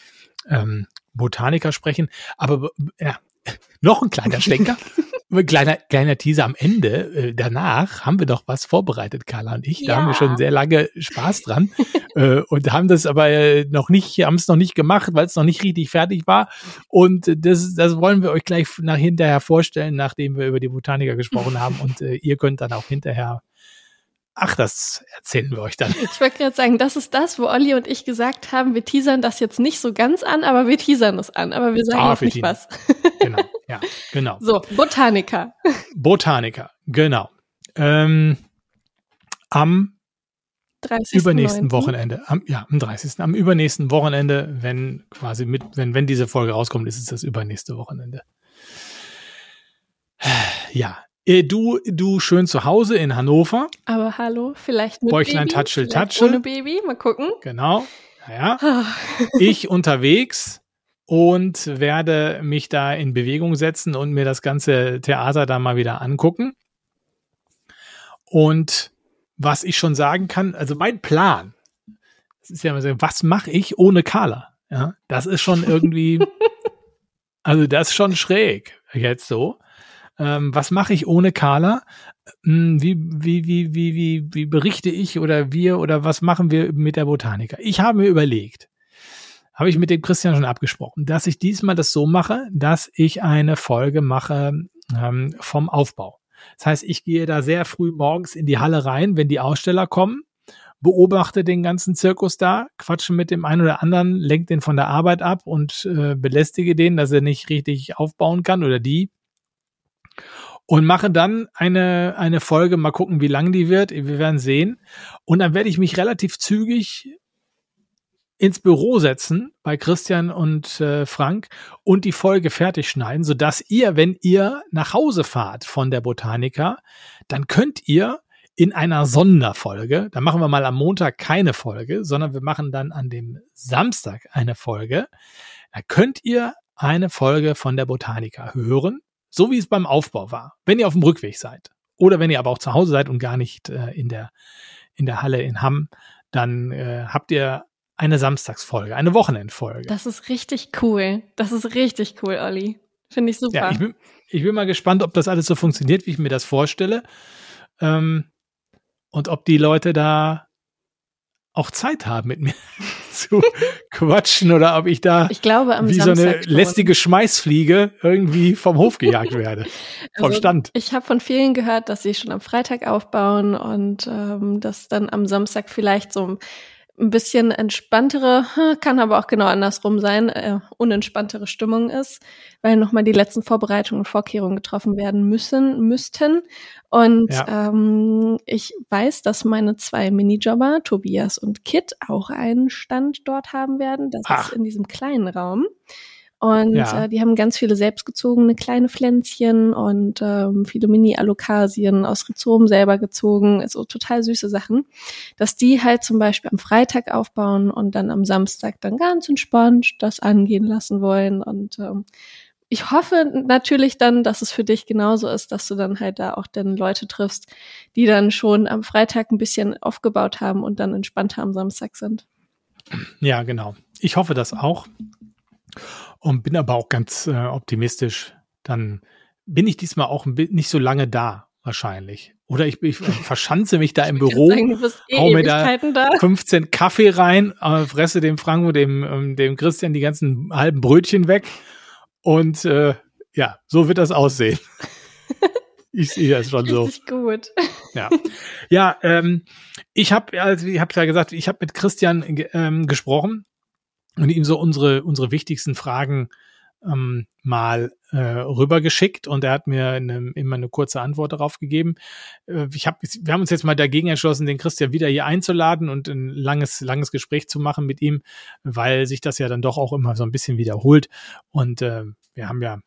ähm, Botaniker sprechen. Aber ja, noch ein kleiner Schlenker. ein kleiner, kleiner Teaser am Ende. Äh, danach haben wir doch was vorbereitet, Carla und ich. Da ja. haben wir schon sehr lange Spaß dran. äh, und haben das aber äh, noch nicht, haben es noch nicht gemacht, weil es noch nicht richtig fertig war. Und das, das wollen wir euch gleich nach hinterher vorstellen, nachdem wir über die Botaniker gesprochen haben. Und äh, ihr könnt dann auch hinterher Ach, das erzählen wir euch dann. Ich wollte gerade sagen, das ist das, wo Olli und ich gesagt haben, wir teasern das jetzt nicht so ganz an, aber wir teasern es an, aber wir sagen ah, auch nicht was. Genau, ja, genau. So, Botaniker. Botaniker, genau. Ähm, am 30. übernächsten 9. Wochenende, am, ja, am 30. Am übernächsten Wochenende, wenn quasi mit, wenn, wenn diese Folge rauskommt, ist es das übernächste Wochenende. Ja, du, du schön zu Hause in Hannover. Aber hallo, vielleicht mit Bäuchlein Baby, Tatschel Tatschel. Ohne Baby, mal gucken. Genau. Naja. Ah. ich unterwegs und werde mich da in Bewegung setzen und mir das ganze Theater da mal wieder angucken. Und was ich schon sagen kann, also mein Plan, das ist ja immer so, was mache ich ohne Carla? Ja, das ist schon irgendwie, also das ist schon schräg jetzt so. Ähm, was mache ich ohne Carla? Hm, wie, wie, wie, wie, wie, wie berichte ich oder wir oder was machen wir mit der Botaniker? Ich habe mir überlegt, habe ich mit dem Christian schon abgesprochen, dass ich diesmal das so mache, dass ich eine Folge mache ähm, vom Aufbau. Das heißt, ich gehe da sehr früh morgens in die Halle rein, wenn die Aussteller kommen, beobachte den ganzen Zirkus da, quatsche mit dem einen oder anderen, lenke den von der Arbeit ab und äh, belästige den, dass er nicht richtig aufbauen kann oder die und mache dann eine, eine Folge, mal gucken, wie lang die wird. Wir werden sehen. Und dann werde ich mich relativ zügig ins Büro setzen bei Christian und äh, Frank und die Folge fertig schneiden, sodass ihr, wenn ihr nach Hause fahrt von der Botanica, dann könnt ihr in einer Sonderfolge, da machen wir mal am Montag keine Folge, sondern wir machen dann an dem Samstag eine Folge, da könnt ihr eine Folge von der Botanica hören so wie es beim Aufbau war, wenn ihr auf dem Rückweg seid. Oder wenn ihr aber auch zu Hause seid und gar nicht äh, in, der, in der Halle in Hamm, dann äh, habt ihr eine Samstagsfolge, eine Wochenendfolge. Das ist richtig cool. Das ist richtig cool, Olli. Finde ich super. Ja, ich bin, ich bin mal gespannt, ob das alles so funktioniert, wie ich mir das vorstelle. Ähm, und ob die Leute da auch Zeit haben, mit mir zu quatschen oder ob ich da ich glaube, wie Samstag so eine lästige Schmeißfliege irgendwie vom Hof gejagt werde. vom also, Stand. Ich habe von vielen gehört, dass sie schon am Freitag aufbauen und ähm, dass dann am Samstag vielleicht so ein bisschen entspanntere, kann aber auch genau andersrum sein, äh, unentspanntere Stimmung ist, weil nochmal die letzten Vorbereitungen und Vorkehrungen getroffen werden müssen, müssten. Und ja. ähm, ich weiß, dass meine zwei Minijobber, Tobias und Kit, auch einen Stand dort haben werden. Das Ach. ist in diesem kleinen Raum. Und ja. äh, die haben ganz viele selbstgezogene kleine Pflänzchen und ähm, viele Mini-Alokasien aus Rhizom selber gezogen, also total süße Sachen, dass die halt zum Beispiel am Freitag aufbauen und dann am Samstag dann ganz entspannt das angehen lassen wollen. Und ähm, ich hoffe natürlich dann, dass es für dich genauso ist, dass du dann halt da auch dann Leute triffst, die dann schon am Freitag ein bisschen aufgebaut haben und dann entspannter am Samstag sind. Ja, genau. Ich hoffe das auch und bin aber auch ganz äh, optimistisch. Dann bin ich diesmal auch nicht so lange da, wahrscheinlich. Oder ich, ich verschanze mich da im Büro, sagen, eh hau mir da, da 15 Kaffee rein, äh, fresse dem Frank und dem, ähm, dem Christian die ganzen halben Brötchen weg. Und äh, ja, so wird das aussehen. ich sehe das schon so. Richtig gut. Ja, ja ähm, ich habe, also ich habe ja gesagt, ich habe mit Christian ähm, gesprochen und ihm so unsere, unsere wichtigsten Fragen ähm, mal äh, rübergeschickt und er hat mir eine, immer eine kurze Antwort darauf gegeben. Äh, ich hab, wir haben uns jetzt mal dagegen entschlossen, den Christian wieder hier einzuladen und ein langes, langes Gespräch zu machen mit ihm, weil sich das ja dann doch auch immer so ein bisschen wiederholt. Und äh, wir haben ja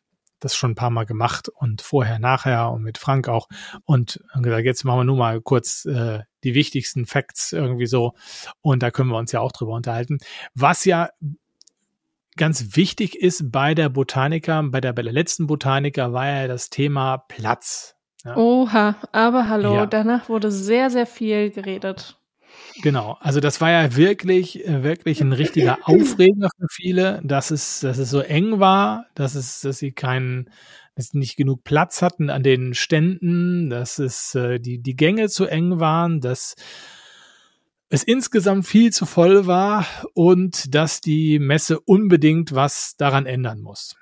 das schon ein paar Mal gemacht und vorher, nachher und mit Frank auch. Und gesagt, jetzt machen wir nur mal kurz äh, die wichtigsten Facts irgendwie so. Und da können wir uns ja auch drüber unterhalten. Was ja ganz wichtig ist bei der Botaniker, bei der, bei der letzten Botaniker war ja das Thema Platz. Ja. Oha, aber hallo, ja. danach wurde sehr, sehr viel geredet. Genau, also das war ja wirklich, äh, wirklich ein richtiger Aufreger für viele, dass es, dass es so eng war, dass es, dass sie keinen, dass sie nicht genug Platz hatten an den Ständen, dass es äh, die, die Gänge zu eng waren, dass es insgesamt viel zu voll war und dass die Messe unbedingt was daran ändern muss.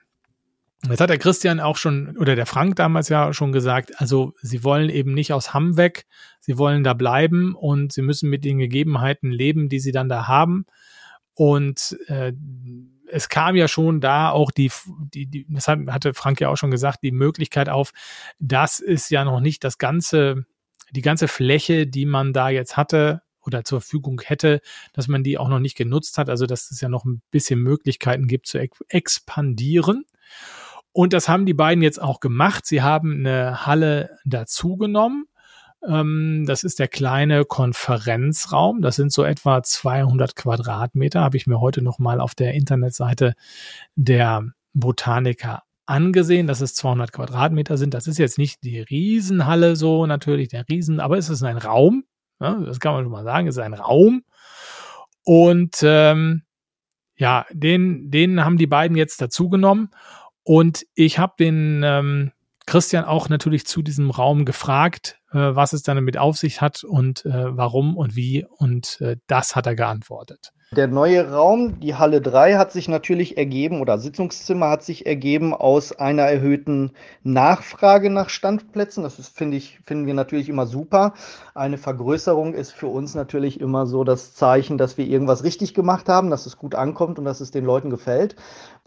Jetzt hat der Christian auch schon, oder der Frank damals ja schon gesagt, also sie wollen eben nicht aus Hamm weg, sie wollen da bleiben und sie müssen mit den Gegebenheiten leben, die sie dann da haben. Und äh, es kam ja schon da auch die, die, die, das hatte Frank ja auch schon gesagt, die Möglichkeit auf, das ist ja noch nicht das ganze, die ganze Fläche, die man da jetzt hatte, oder zur Verfügung hätte, dass man die auch noch nicht genutzt hat. Also dass es ja noch ein bisschen Möglichkeiten gibt zu expandieren. Und das haben die beiden jetzt auch gemacht. Sie haben eine Halle dazugenommen. Ähm, das ist der kleine Konferenzraum. Das sind so etwa 200 Quadratmeter. Habe ich mir heute noch mal auf der Internetseite der Botaniker angesehen, dass es 200 Quadratmeter sind. Das ist jetzt nicht die Riesenhalle so natürlich, der Riesen, aber es ist ein Raum, ja, das kann man schon mal sagen, es ist ein Raum. Und ähm, ja, den, den haben die beiden jetzt dazugenommen. Und ich habe den ähm, Christian auch natürlich zu diesem Raum gefragt, äh, was es dann damit auf sich hat und äh, warum und wie. Und äh, das hat er geantwortet. Der neue Raum, die Halle 3, hat sich natürlich ergeben oder Sitzungszimmer hat sich ergeben aus einer erhöhten Nachfrage nach Standplätzen. Das finde ich, finden wir natürlich immer super. Eine Vergrößerung ist für uns natürlich immer so das Zeichen, dass wir irgendwas richtig gemacht haben, dass es gut ankommt und dass es den Leuten gefällt.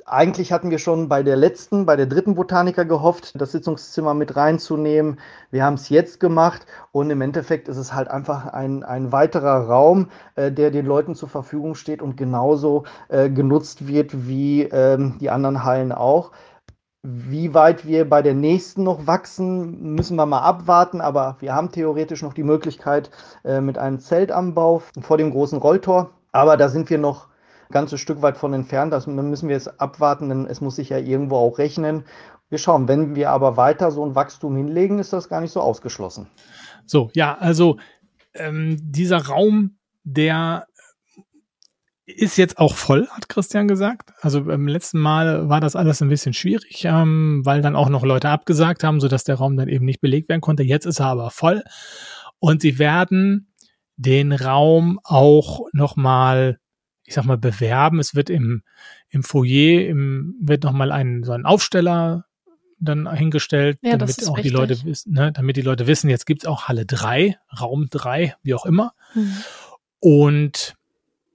Eigentlich hatten wir schon bei der letzten, bei der dritten Botaniker gehofft, das Sitzungszimmer mit reinzunehmen. Wir haben es jetzt gemacht und im Endeffekt ist es halt einfach ein, ein weiterer Raum, äh, der den Leuten zur Verfügung steht und genauso äh, genutzt wird wie ähm, die anderen Hallen auch. Wie weit wir bei der nächsten noch wachsen, müssen wir mal abwarten, aber wir haben theoretisch noch die Möglichkeit äh, mit einem Zeltanbau vor dem großen Rolltor. Aber da sind wir noch ganzes Stück weit von entfernt. Das müssen wir jetzt abwarten, denn es muss sich ja irgendwo auch rechnen. Wir schauen, wenn wir aber weiter so ein Wachstum hinlegen, ist das gar nicht so ausgeschlossen. So, ja, also ähm, dieser Raum, der ist jetzt auch voll, hat Christian gesagt. Also beim letzten Mal war das alles ein bisschen schwierig, ähm, weil dann auch noch Leute abgesagt haben, sodass der Raum dann eben nicht belegt werden konnte. Jetzt ist er aber voll und sie werden den Raum auch nochmal ich sag mal, bewerben. Es wird im, im Foyer, im, wird nochmal ein, so ein Aufsteller dann hingestellt, ja, damit auch die Leute wissen, ne, damit die Leute wissen, jetzt gibt's auch Halle 3, Raum 3, wie auch immer. Mhm. Und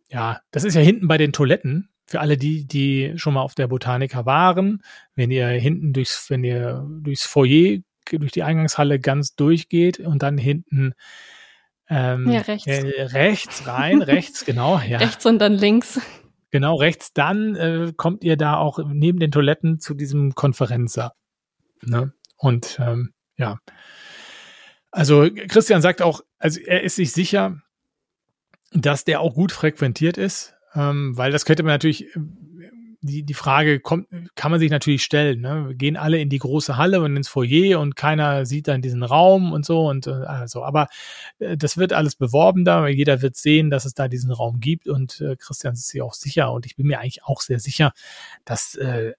ja, das ist ja hinten bei den Toiletten. Für alle die, die schon mal auf der Botanica waren, wenn ihr hinten durchs, wenn ihr durchs Foyer, durch die Eingangshalle ganz durchgeht und dann hinten ähm, ja, rechts. Äh, rechts rein, rechts, genau. Ja. Rechts und dann links. genau rechts, dann äh, kommt ihr da auch neben den Toiletten zu diesem Konferenzer. Ne? Und ähm, ja. Also Christian sagt auch, also er ist sich sicher, dass der auch gut frequentiert ist, ähm, weil das könnte man natürlich die, die Frage kommt, kann man sich natürlich stellen. Ne? Wir gehen alle in die große Halle und ins Foyer und keiner sieht dann diesen Raum und so und äh, also. Aber äh, das wird alles beworben da, weil jeder wird sehen, dass es da diesen Raum gibt und äh, Christian ist sich auch sicher und ich bin mir eigentlich auch sehr sicher, dass äh,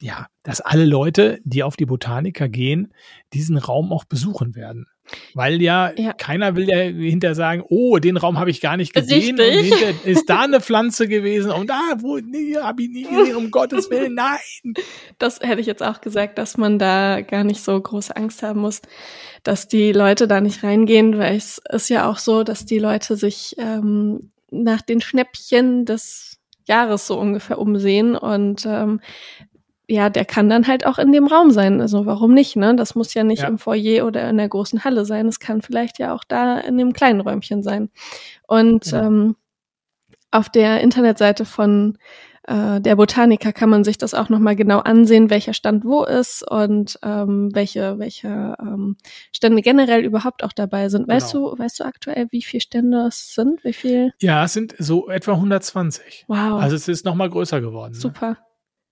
ja, dass alle Leute, die auf die Botaniker gehen, diesen Raum auch besuchen werden. Weil ja, ja, keiner will ja hinterher sagen, oh, den Raum habe ich gar nicht gesehen. Hinter ist da eine Pflanze gewesen und da, wo, nee, habe ich nie gesehen, um Gottes Willen, nein. Das hätte ich jetzt auch gesagt, dass man da gar nicht so große Angst haben muss, dass die Leute da nicht reingehen, weil es ist ja auch so, dass die Leute sich ähm, nach den Schnäppchen des Jahres so ungefähr umsehen und ähm, ja, der kann dann halt auch in dem Raum sein. Also warum nicht, ne? Das muss ja nicht ja. im Foyer oder in der großen Halle sein. Es kann vielleicht ja auch da in dem kleinen Räumchen sein. Und ja. ähm, auf der Internetseite von äh, der Botaniker kann man sich das auch nochmal genau ansehen, welcher Stand wo ist und ähm, welche, welche ähm, Stände generell überhaupt auch dabei sind. Weißt genau. du, weißt du aktuell, wie viele Stände es sind? Wie viel? Ja, es sind so etwa 120. Wow. Also es ist nochmal größer geworden. Ne? Super. Ne?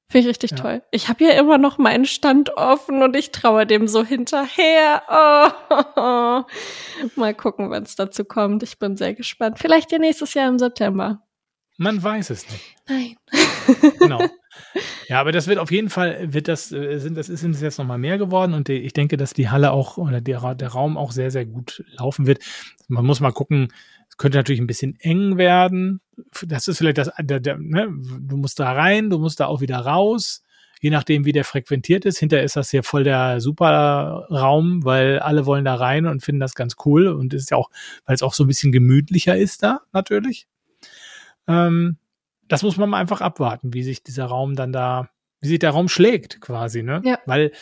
Finde ich richtig ja. toll. Ich habe ja immer noch meinen Stand offen und ich traue dem so hinterher. Oh. Mal gucken, wenn es dazu kommt. Ich bin sehr gespannt. Vielleicht ja nächstes Jahr im September. Man weiß es nicht. Nein. genau. Ja, aber das wird auf jeden Fall, wird das, äh, sind, das ist jetzt nochmal mehr geworden und ich denke, dass die Halle auch oder der, der Raum auch sehr, sehr gut laufen wird. Man muss mal gucken, könnte natürlich ein bisschen eng werden. Das ist vielleicht das, der, der, ne? du musst da rein, du musst da auch wieder raus. Je nachdem, wie der frequentiert ist. Hinterher ist das hier voll der super Raum, weil alle wollen da rein und finden das ganz cool. Und ist ja auch, weil es auch so ein bisschen gemütlicher ist da, natürlich. Ähm, das muss man mal einfach abwarten, wie sich dieser Raum dann da, wie sich der Raum schlägt, quasi, ne? Ja. Weil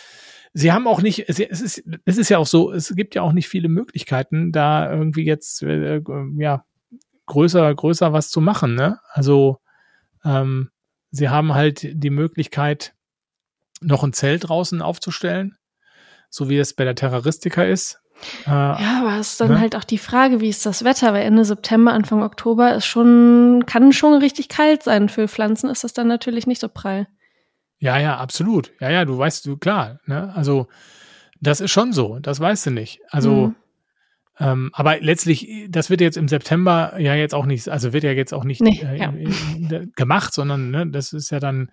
sie haben auch nicht, es ist, es ist ja auch so, es gibt ja auch nicht viele Möglichkeiten, da irgendwie jetzt, äh, ja, größer, größer was zu machen, ne? Also, ähm, sie haben halt die Möglichkeit, noch ein Zelt draußen aufzustellen, so wie es bei der Terroristika ist. Äh, ja, aber es ist dann ne? halt auch die Frage, wie ist das Wetter? Weil Ende September, Anfang Oktober ist schon, kann schon richtig kalt sein. Für Pflanzen ist das dann natürlich nicht so prall. Ja, ja, absolut. Ja, ja, du weißt, du, klar, ne? Also, das ist schon so, das weißt du nicht. Also, mhm. ähm, aber letztlich, das wird jetzt im September ja jetzt auch nicht, also wird ja jetzt auch nicht nee, äh, ja. gemacht, sondern ne, das ist ja dann,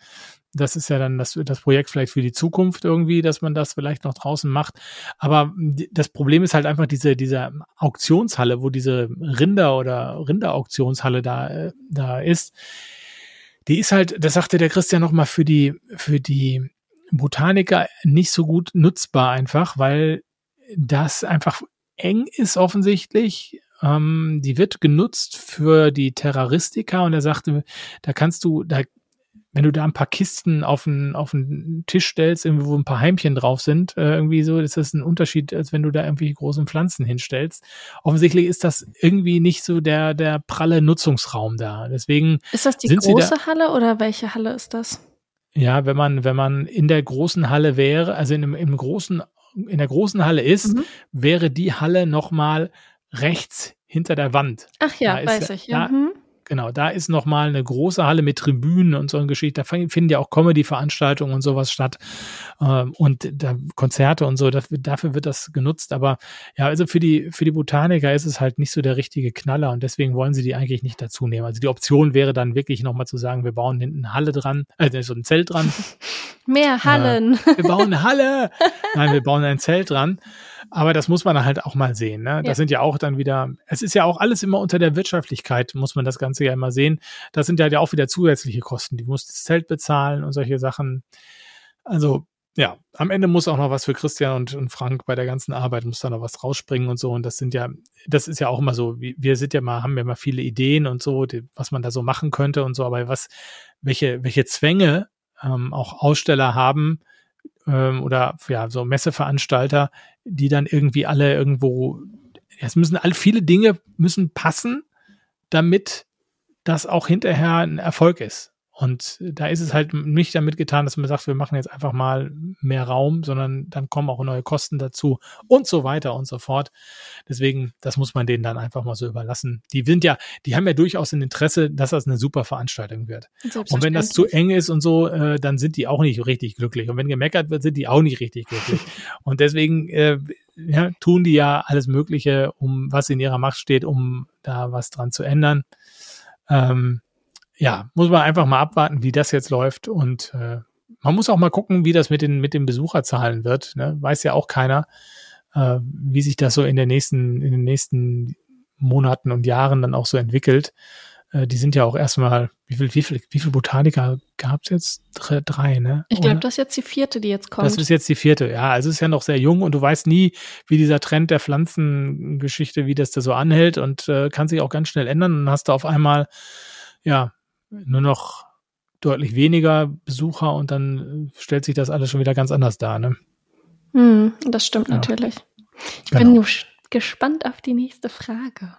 das ist ja dann das, das Projekt vielleicht für die Zukunft irgendwie, dass man das vielleicht noch draußen macht. Aber das Problem ist halt einfach diese, diese Auktionshalle, wo diese Rinder oder Rinderauktionshalle da, äh, da ist die ist halt, das sagte der Christian nochmal, für die, für die Botaniker nicht so gut nutzbar einfach, weil das einfach eng ist offensichtlich. Ähm, die wird genutzt für die Terroristika und er sagte, da kannst du, da wenn du da ein paar Kisten auf den, auf den Tisch stellst, wo ein paar Heimchen drauf sind, äh, irgendwie so, ist das ein Unterschied, als wenn du da irgendwie großen Pflanzen hinstellst. Offensichtlich ist das irgendwie nicht so der, der pralle Nutzungsraum da. Deswegen. Ist das die große da, Halle oder welche Halle ist das? Ja, wenn man, wenn man in der großen Halle wäre, also in, im großen, in der großen Halle ist, mhm. wäre die Halle nochmal rechts hinter der Wand. Ach ja, weiß ich. Ja. Da, mhm. Genau, da ist nochmal eine große Halle mit Tribünen und so eine Geschichte. Da finden ja auch Comedy-Veranstaltungen und sowas statt ähm, und da Konzerte und so. Dafür, dafür wird das genutzt. Aber ja, also für die, für die Botaniker ist es halt nicht so der richtige Knaller und deswegen wollen sie die eigentlich nicht dazu nehmen. Also die Option wäre dann wirklich nochmal zu sagen, wir bauen hinten eine Halle dran, also so ein Zelt dran. Mehr Hallen. Äh, wir bauen eine Halle. Nein, wir bauen ein Zelt dran. Aber das muss man halt auch mal sehen. Ne? Das ja. sind ja auch dann wieder, es ist ja auch alles immer unter der Wirtschaftlichkeit, muss man das Ganze ja immer sehen. Das sind ja auch wieder zusätzliche Kosten. Die muss das Zelt bezahlen und solche Sachen. Also ja, am Ende muss auch noch was für Christian und, und, Frank bei der ganzen Arbeit, muss da noch was rausspringen und so. Und das sind ja, das ist ja auch immer so, wir sind ja mal, haben ja mal viele Ideen und so, die, was man da so machen könnte und so, aber was, welche, welche Zwänge ähm, auch Aussteller haben, ähm, oder ja, so Messeveranstalter, die dann irgendwie alle irgendwo, es müssen alle viele Dinge müssen passen, damit das auch hinterher ein Erfolg ist. Und da ist es halt nicht damit getan, dass man sagt, wir machen jetzt einfach mal mehr Raum, sondern dann kommen auch neue Kosten dazu und so weiter und so fort. Deswegen, das muss man denen dann einfach mal so überlassen. Die sind ja, die haben ja durchaus ein Interesse, dass das eine super Veranstaltung wird. Und wenn das zu eng ist und so, äh, dann sind die auch nicht richtig glücklich. Und wenn gemeckert wird, sind die auch nicht richtig glücklich. und deswegen äh, ja, tun die ja alles Mögliche, um was in ihrer Macht steht, um da was dran zu ändern. Ähm, ja, muss man einfach mal abwarten, wie das jetzt läuft. Und äh, man muss auch mal gucken, wie das mit den, mit den Besucherzahlen wird. Ne? Weiß ja auch keiner, äh, wie sich das so in, der nächsten, in den nächsten Monaten und Jahren dann auch so entwickelt. Äh, die sind ja auch erstmal, wie viel, wie viel, wie viel Botaniker gab es jetzt? Drei, drei ne? Ich glaube, das ist jetzt die vierte, die jetzt kommt. Das ist jetzt die vierte, ja. Also es ist ja noch sehr jung und du weißt nie, wie dieser Trend der Pflanzengeschichte, wie das da so anhält und äh, kann sich auch ganz schnell ändern. Und dann hast du auf einmal, ja, nur noch deutlich weniger Besucher und dann äh, stellt sich das alles schon wieder ganz anders dar. Ne? Hm, das stimmt ja. natürlich. Ich genau. bin gespannt auf die nächste Frage.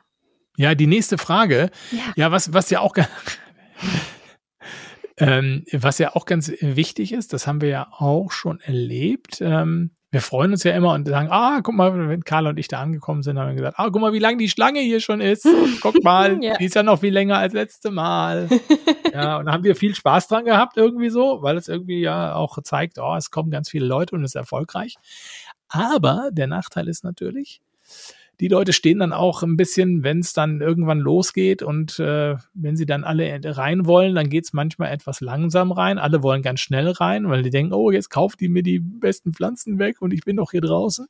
Ja, die nächste Frage. Ja, ja was, was ja auch ähm, was ja auch ganz wichtig ist, das haben wir ja auch schon erlebt. Ähm, wir freuen uns ja immer und sagen, ah, guck mal, wenn Carla und ich da angekommen sind, haben wir gesagt, ah, guck mal, wie lang die Schlange hier schon ist. Guck mal, ja. die ist ja noch viel länger als letzte Mal. ja, und da haben wir viel Spaß dran gehabt irgendwie so, weil es irgendwie ja auch zeigt, oh, es kommen ganz viele Leute und es ist erfolgreich. Aber der Nachteil ist natürlich, die Leute stehen dann auch ein bisschen, wenn es dann irgendwann losgeht und äh, wenn sie dann alle rein wollen, dann geht es manchmal etwas langsam rein. Alle wollen ganz schnell rein, weil die denken, oh, jetzt kauft die mir die besten Pflanzen weg und ich bin doch hier draußen.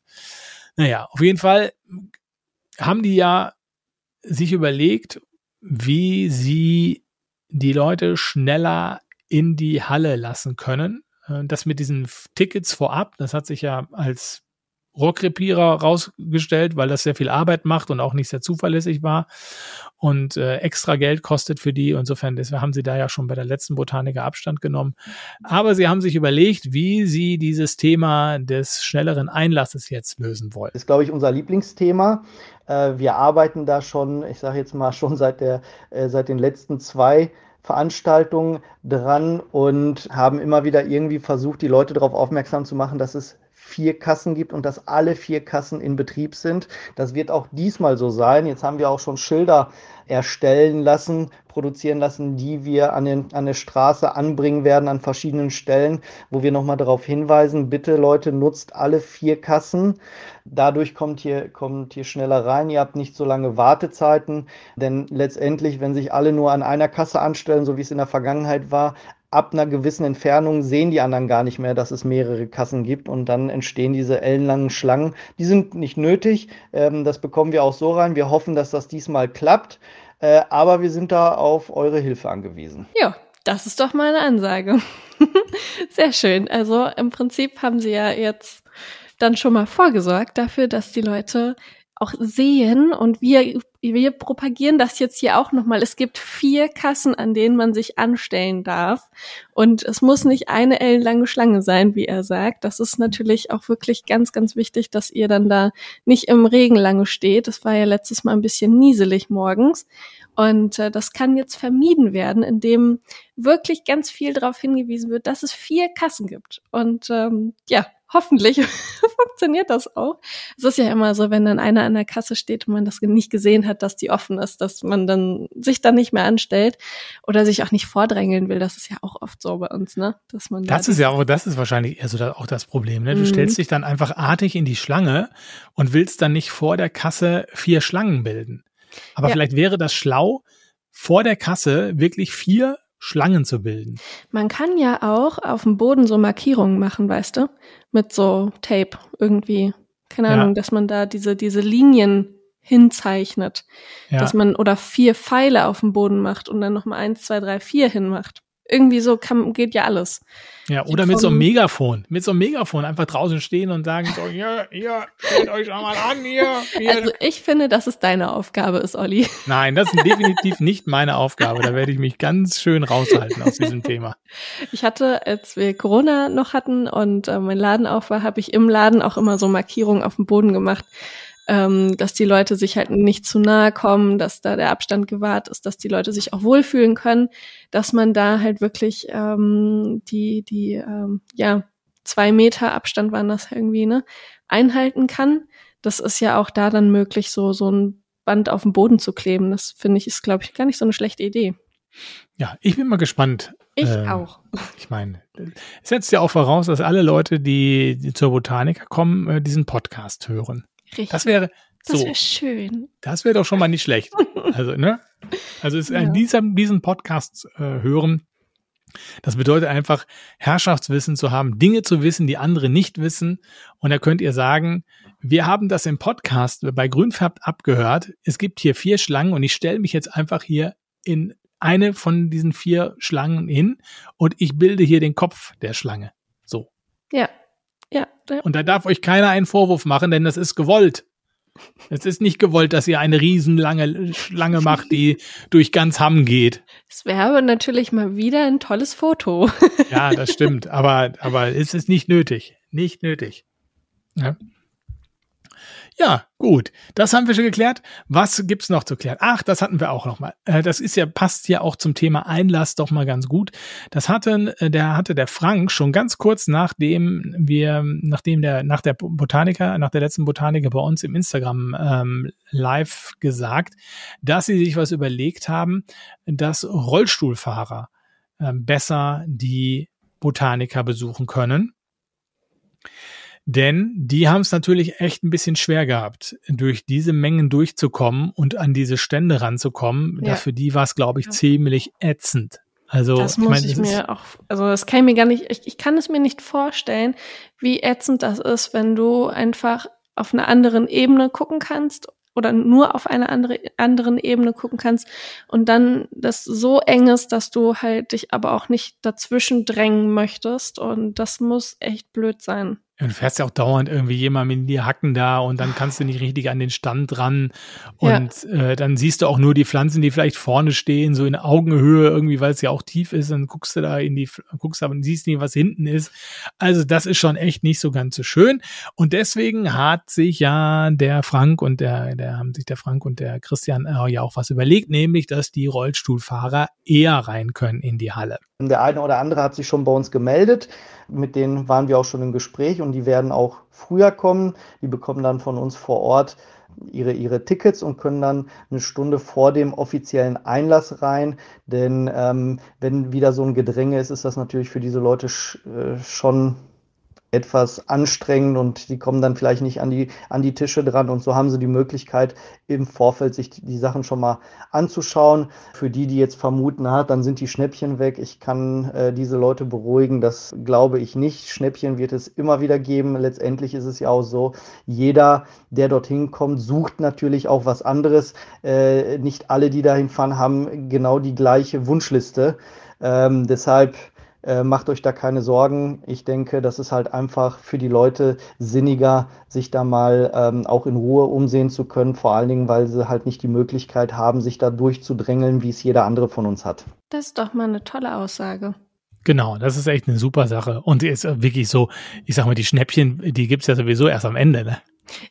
Naja, auf jeden Fall haben die ja sich überlegt, wie sie die Leute schneller in die Halle lassen können. Äh, das mit diesen Tickets vorab, das hat sich ja als Rohrkrepierer rausgestellt, weil das sehr viel Arbeit macht und auch nicht sehr zuverlässig war und äh, extra Geld kostet für die. Insofern deswegen haben sie da ja schon bei der letzten Botaniker Abstand genommen. Aber sie haben sich überlegt, wie sie dieses Thema des schnelleren Einlasses jetzt lösen wollen. Das ist, glaube ich, unser Lieblingsthema. Äh, wir arbeiten da schon, ich sage jetzt mal schon seit der, äh, seit den letzten zwei Veranstaltungen dran und haben immer wieder irgendwie versucht, die Leute darauf aufmerksam zu machen, dass es vier Kassen gibt und dass alle vier Kassen in Betrieb sind. Das wird auch diesmal so sein. Jetzt haben wir auch schon Schilder erstellen lassen, produzieren lassen, die wir an, den, an der Straße anbringen werden an verschiedenen Stellen, wo wir nochmal darauf hinweisen, bitte Leute, nutzt alle vier Kassen. Dadurch kommt hier, kommt hier schneller rein. Ihr habt nicht so lange Wartezeiten, denn letztendlich, wenn sich alle nur an einer Kasse anstellen, so wie es in der Vergangenheit war, ab einer gewissen Entfernung sehen die anderen gar nicht mehr, dass es mehrere Kassen gibt und dann entstehen diese ellenlangen Schlangen. Die sind nicht nötig, ähm, das bekommen wir auch so rein. Wir hoffen, dass das diesmal klappt, äh, aber wir sind da auf eure Hilfe angewiesen. Ja, das ist doch mal eine Ansage. Sehr schön. Also im Prinzip haben sie ja jetzt dann schon mal vorgesorgt dafür, dass die Leute auch sehen und wir, wir propagieren das jetzt hier auch nochmal. Es gibt vier Kassen, an denen man sich anstellen darf und es muss nicht eine ellenlange Schlange sein, wie er sagt. Das ist natürlich auch wirklich ganz, ganz wichtig, dass ihr dann da nicht im Regen lange steht. Das war ja letztes Mal ein bisschen nieselig morgens. Und äh, das kann jetzt vermieden werden, indem wirklich ganz viel darauf hingewiesen wird, dass es vier Kassen gibt. Und ähm, ja, hoffentlich funktioniert das auch. Es ist ja immer so, wenn dann einer an der Kasse steht und man das nicht gesehen hat, dass die offen ist, dass man dann sich dann nicht mehr anstellt oder sich auch nicht vordrängeln will. Das ist ja auch oft so bei uns, ne? Dass man das da ist ja auch, das ist wahrscheinlich eher so da, auch das Problem, ne? Du mhm. stellst dich dann einfach artig in die Schlange und willst dann nicht vor der Kasse vier Schlangen bilden. Aber ja. vielleicht wäre das schlau, vor der Kasse wirklich vier Schlangen zu bilden. Man kann ja auch auf dem Boden so Markierungen machen, weißt du? Mit so Tape irgendwie. Keine Ahnung, ja. dass man da diese, diese Linien hinzeichnet. Ja. Dass man oder vier Pfeile auf dem Boden macht und dann nochmal eins, zwei, drei, vier hinmacht irgendwie so kann, geht ja alles. Ja, oder mit so einem Megafon, mit so einem Megafon einfach draußen stehen und sagen so, hier, hier, stellt euch schon mal an, hier, hier. Also ich finde, dass es deine Aufgabe ist, Olli. Nein, das ist definitiv nicht meine Aufgabe. Da werde ich mich ganz schön raushalten aus diesem Thema. Ich hatte, als wir Corona noch hatten und äh, mein Laden auf war, habe ich im Laden auch immer so Markierungen auf dem Boden gemacht ähm, dass die Leute sich halt nicht zu nahe kommen, dass da der Abstand gewahrt ist, dass die Leute sich auch wohlfühlen können, dass man da halt wirklich ähm, die, die, ähm, ja, zwei Meter Abstand waren das irgendwie, ne, einhalten kann. Das ist ja auch da dann möglich, so, so ein Band auf den Boden zu kleben. Das finde ich, ist, glaube ich, gar nicht so eine schlechte Idee. Ja, ich bin mal gespannt. Ich äh, auch. Ich meine, es setzt ja auch voraus, dass alle Leute, die, die zur Botaniker kommen, äh, diesen Podcast hören. Richtig. Das wäre so. Das wäre schön. Das wäre doch schon mal nicht schlecht. Also, ne? Also es, ja. diesem, diesen Podcast äh, hören, das bedeutet einfach, Herrschaftswissen zu haben, Dinge zu wissen, die andere nicht wissen. Und da könnt ihr sagen, wir haben das im Podcast bei Grünfärb abgehört. Es gibt hier vier Schlangen und ich stelle mich jetzt einfach hier in eine von diesen vier Schlangen hin und ich bilde hier den Kopf der Schlange. So. Ja. Und da darf euch keiner einen Vorwurf machen, denn das ist gewollt. Es ist nicht gewollt, dass ihr eine riesenlange Schlange macht, die durch ganz Hamm geht. Es wäre aber natürlich mal wieder ein tolles Foto. Ja, das stimmt. Aber, aber es ist nicht nötig. Nicht nötig. Ja. Ja, gut. Das haben wir schon geklärt. Was gibt's noch zu klären? Ach, das hatten wir auch noch mal. Äh, das ist ja passt ja auch zum Thema Einlass doch mal ganz gut. Das hatten äh, der hatte der Frank schon ganz kurz nachdem wir nachdem der nach der Botaniker nach der letzten Botaniker bei uns im Instagram ähm, live gesagt, dass sie sich was überlegt haben, dass Rollstuhlfahrer äh, besser die Botaniker besuchen können. Denn die haben es natürlich echt ein bisschen schwer gehabt, durch diese Mengen durchzukommen und an diese Stände ranzukommen. Ja. Für die war es, glaube ich, ja. ziemlich ätzend. Also, das muss ich, mein, ich mir auch, also das kann ich mir gar nicht, ich, ich kann es mir nicht vorstellen, wie ätzend das ist, wenn du einfach auf einer anderen Ebene gucken kannst oder nur auf einer andere, anderen Ebene gucken kannst und dann das so eng ist, dass du halt dich aber auch nicht dazwischen drängen möchtest und das muss echt blöd sein. Ja, du fährst ja auch dauernd irgendwie jemandem in die Hacken da und dann kannst du nicht richtig an den Stand dran. Und ja. äh, dann siehst du auch nur die Pflanzen, die vielleicht vorne stehen, so in Augenhöhe irgendwie, weil es ja auch tief ist. Dann guckst du da in die, guckst aber siehst nicht, was hinten ist. Also das ist schon echt nicht so ganz so schön. Und deswegen hat sich ja der Frank und der, der haben sich der Frank und der Christian äh, ja auch was überlegt, nämlich, dass die Rollstuhlfahrer eher rein können in die Halle. Der eine oder andere hat sich schon bei uns gemeldet. Mit denen waren wir auch schon im Gespräch und die werden auch früher kommen. Die bekommen dann von uns vor Ort ihre, ihre Tickets und können dann eine Stunde vor dem offiziellen Einlass rein. Denn ähm, wenn wieder so ein Gedränge ist, ist das natürlich für diese Leute äh, schon etwas anstrengend und die kommen dann vielleicht nicht an die, an die Tische dran und so haben sie die Möglichkeit im Vorfeld sich die Sachen schon mal anzuschauen. Für die, die jetzt vermuten, ah, dann sind die Schnäppchen weg. Ich kann äh, diese Leute beruhigen, das glaube ich nicht. Schnäppchen wird es immer wieder geben. Letztendlich ist es ja auch so, jeder, der dorthin kommt, sucht natürlich auch was anderes. Äh, nicht alle, die dahin fahren, haben genau die gleiche Wunschliste. Ähm, deshalb äh, macht euch da keine Sorgen. Ich denke, das ist halt einfach für die Leute sinniger, sich da mal ähm, auch in Ruhe umsehen zu können. Vor allen Dingen, weil sie halt nicht die Möglichkeit haben, sich da durchzudrängeln, wie es jeder andere von uns hat. Das ist doch mal eine tolle Aussage. Genau, das ist echt eine super Sache. Und ist wirklich so, ich sag mal, die Schnäppchen, die gibt's ja sowieso erst am Ende, ne?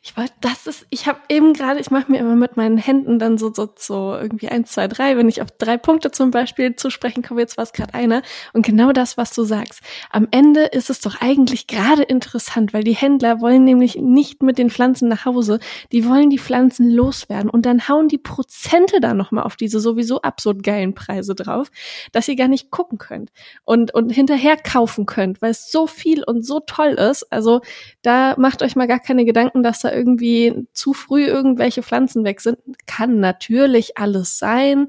Ich wollte, das ist, ich habe eben gerade, ich mache mir immer mit meinen Händen dann so, so, so irgendwie eins, zwei, drei, wenn ich auf drei Punkte zum Beispiel zu sprechen komme, jetzt war es gerade einer. Und genau das, was du sagst. Am Ende ist es doch eigentlich gerade interessant, weil die Händler wollen nämlich nicht mit den Pflanzen nach Hause, die wollen die Pflanzen loswerden und dann hauen die Prozente da nochmal auf diese sowieso absurd geilen Preise drauf, dass ihr gar nicht gucken könnt und, und hinterher kaufen könnt, weil es so viel und so toll ist. Also da macht euch mal gar keine Gedanken, dass da irgendwie zu früh irgendwelche Pflanzen weg sind. Kann natürlich alles sein,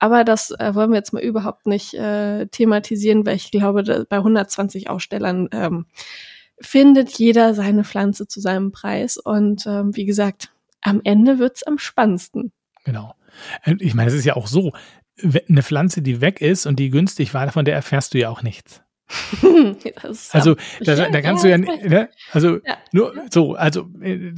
aber das äh, wollen wir jetzt mal überhaupt nicht äh, thematisieren, weil ich glaube, bei 120 Ausstellern ähm, findet jeder seine Pflanze zu seinem Preis. Und ähm, wie gesagt, am Ende wird's am spannendsten. Genau. Äh, ich meine, es ist ja auch so, eine Pflanze, die weg ist und die günstig war, von der erfährst du ja auch nichts. also da, da, kannst du ja, ne? also ja. nur so, also äh,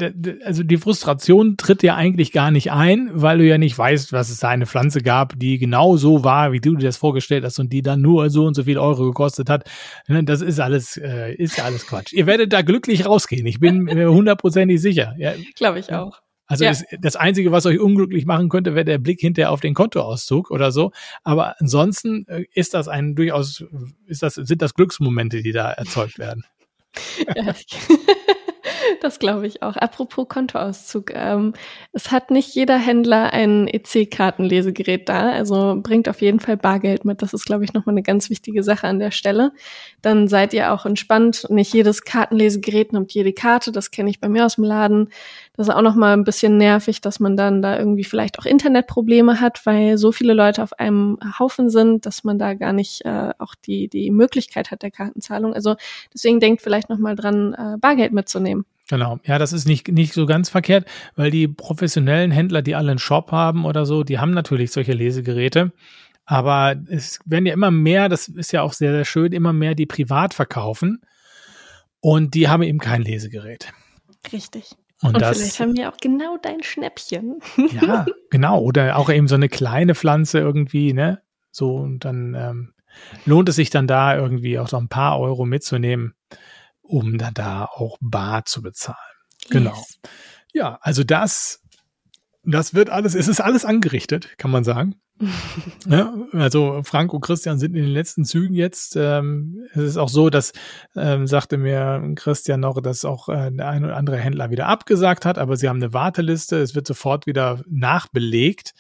also die Frustration tritt ja eigentlich gar nicht ein, weil du ja nicht weißt, was es da eine Pflanze gab, die genau so war, wie du dir das vorgestellt hast und die dann nur so und so viel Euro gekostet hat. Ne, das ist alles äh, ist alles Quatsch. Ihr werdet da glücklich rausgehen. Ich bin hundertprozentig sicher. Ja. Glaube ich auch. Also Ja. es, das Einzige, was euch unglücklich machen könnte, wäre der Blick hinterher auf den Kontoauszug oder so. Aber ansonsten äh, ist das ein durchaus, ist das, sind das Glücksmomente, die da erzeugt werden. Ja, das glaube ich auch. Apropos Kontoauszug. Ähm, es hat nicht jeder Händler ein EC-Kartenlesegerät da. Also bringt auf jeden Fall Bargeld mit. Das ist, glaube ich, nochmal eine ganz wichtige Sache an der Stelle. Dann seid ihr auch entspannt. Nicht jedes Kartenlesegerät nimmt jede Karte. Das kenne ich bei mir aus dem Laden. Das ist auch nochmal ein bisschen nervig, dass man dann da irgendwie vielleicht auch Internetprobleme hat, weil so viele Leute auf einem Haufen sind, dass man da gar nicht äh, auch die, die Möglichkeit hat der Kartenzahlung. Also deswegen denkt vielleicht nochmal dran, äh, Bargeld mitzunehmen. Genau. Ja, das ist nicht, nicht so ganz verkehrt, weil die professionellen Händler, die alle einen Shop haben oder so, die haben natürlich solche Lesegeräte. Aber es werden ja immer mehr, das ist ja auch sehr, sehr schön, immer mehr, die privat verkaufen. Und die haben eben kein Lesegerät. Richtig. Und, Und, das, vielleicht haben wir auch genau dein Schnäppchen. ja, genau. Oder auch eben so eine kleine Pflanze irgendwie, ne? So, und dann ähm, lohnt es sich dann da irgendwie auch so ein paar Euro mitzunehmen, um dann da auch bar zu bezahlen. Genau. Yes. Ja, also das, das wird alles, es ist alles angerichtet, kann man sagen. ja, also Frank und Christian sind in den letzten Zügen jetzt. Ähm, es ist auch so, dass ähm, sagte mir Christian noch, dass auch äh, der ein oder andere Händler wieder abgesagt hat, aber sie haben eine Warteliste. Es wird sofort wieder nachbelegt.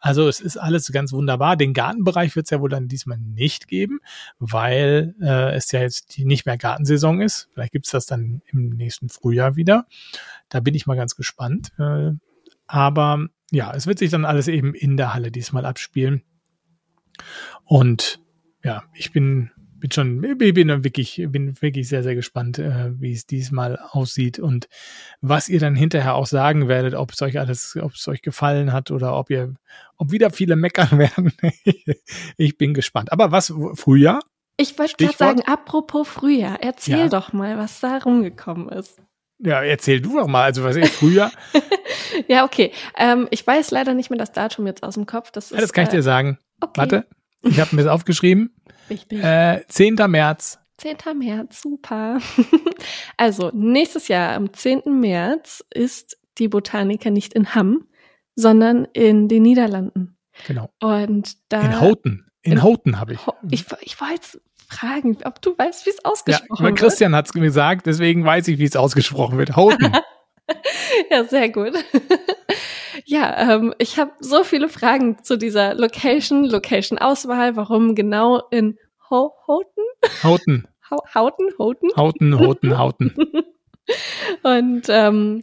Also es ist alles ganz wunderbar. Den Gartenbereich wird es ja wohl dann diesmal nicht geben, weil äh, es ja jetzt die nicht mehr Gartensaison ist. Vielleicht gibt's das dann im nächsten Frühjahr wieder. Da bin ich mal ganz gespannt. Äh, aber ja, es wird sich dann alles eben in der Halle diesmal abspielen. Und ja, ich bin, bin schon, ich bin wirklich, bin wirklich sehr, sehr gespannt, äh, wie es diesmal aussieht und was ihr dann hinterher auch sagen werdet, ob es euch alles, ob es euch gefallen hat oder ob ihr, ob wieder viele meckern werden. ich bin gespannt. Aber was, Frühjahr? Ich wollte gerade sagen, apropos Frühjahr, erzähl Ja. doch mal, was da rumgekommen ist. Ja, erzähl du doch mal. Also was ist Frühjahr? Ja, okay. Ähm, ich weiß leider nicht mehr das Datum jetzt aus dem Kopf. Das, ist, Ja, das kann ich äh, dir sagen. Okay, Warte, ich habe mir das aufgeschrieben. Richtig. Äh, 10. März. 10. März, super. also, nächstes Jahr, am 10. März, ist die Botaniker nicht in Hamm, sondern in den Niederlanden. Genau. Und da. In Houghton. In in- Houghton habe ich. Ich, ich jetzt fragen, ob du weißt, wie es Ja, ausgesprochen weil wird. Christian hat es mir gesagt, deswegen weiß ich, wie es ausgesprochen wird. Houghton. Ja, sehr gut. ja, ähm, ich habe so viele Fragen zu dieser Location, Location-Auswahl, warum genau in Ho Houghton? Houghton. Houghton? Houghton? Houghton, Houghton, Houghton. Und ähm,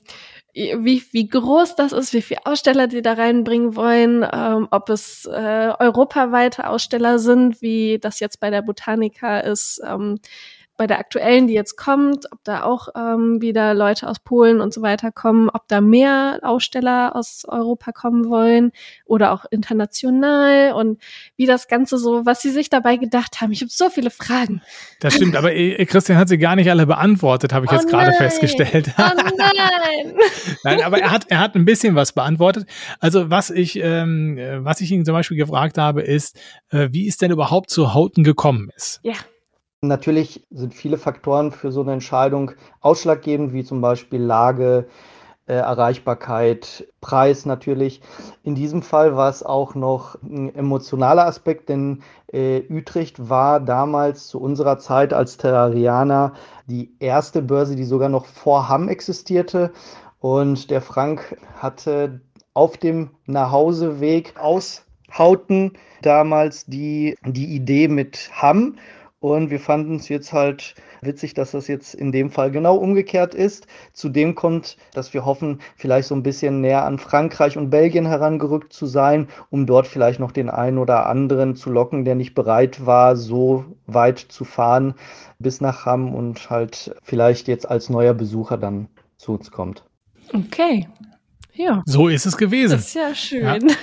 wie, wie groß das ist, wie viele Aussteller die da reinbringen wollen, ähm, ob es äh, europaweite Aussteller sind, wie das jetzt bei der Botanica ist, ähm, bei der aktuellen, die jetzt kommt, ob da auch ähm, wieder Leute aus Polen und so weiter kommen, ob da mehr Aussteller aus Europa kommen wollen oder auch international und wie das Ganze so, was sie sich dabei gedacht haben. Ich habe so viele Fragen. Das stimmt, aber äh, Christian hat sie gar nicht alle beantwortet, habe ich Oh jetzt gerade festgestellt. Oh nein! Nein, aber er hat, er hat ein bisschen was beantwortet. Also was ich, ähm, äh, was ich ihn zum Beispiel gefragt habe, ist, äh, wie es denn überhaupt zu Houghton gekommen ist. ja. Natürlich sind viele Faktoren für so eine Entscheidung ausschlaggebend, wie zum Beispiel Lage, äh, Erreichbarkeit, Preis natürlich. In diesem Fall war es auch noch ein emotionaler Aspekt, denn äh, Utrecht war damals zu unserer Zeit als Terrarianer die erste Börse, die sogar noch vor Hamm existierte. Und der Frank hatte auf dem Nachhauseweg aus Hauten damals die, die Idee mit Hamm. Und wir fanden es jetzt halt witzig, dass das jetzt in dem Fall genau umgekehrt ist. Zudem kommt, dass wir hoffen, vielleicht so ein bisschen näher an Frankreich und Belgien herangerückt zu sein, um dort vielleicht noch den einen oder anderen zu locken, der nicht bereit war, so weit zu fahren bis nach Hamm und halt vielleicht jetzt als neuer Besucher dann zu uns kommt. Okay. Ja. So ist es gewesen. Das ist ja schön.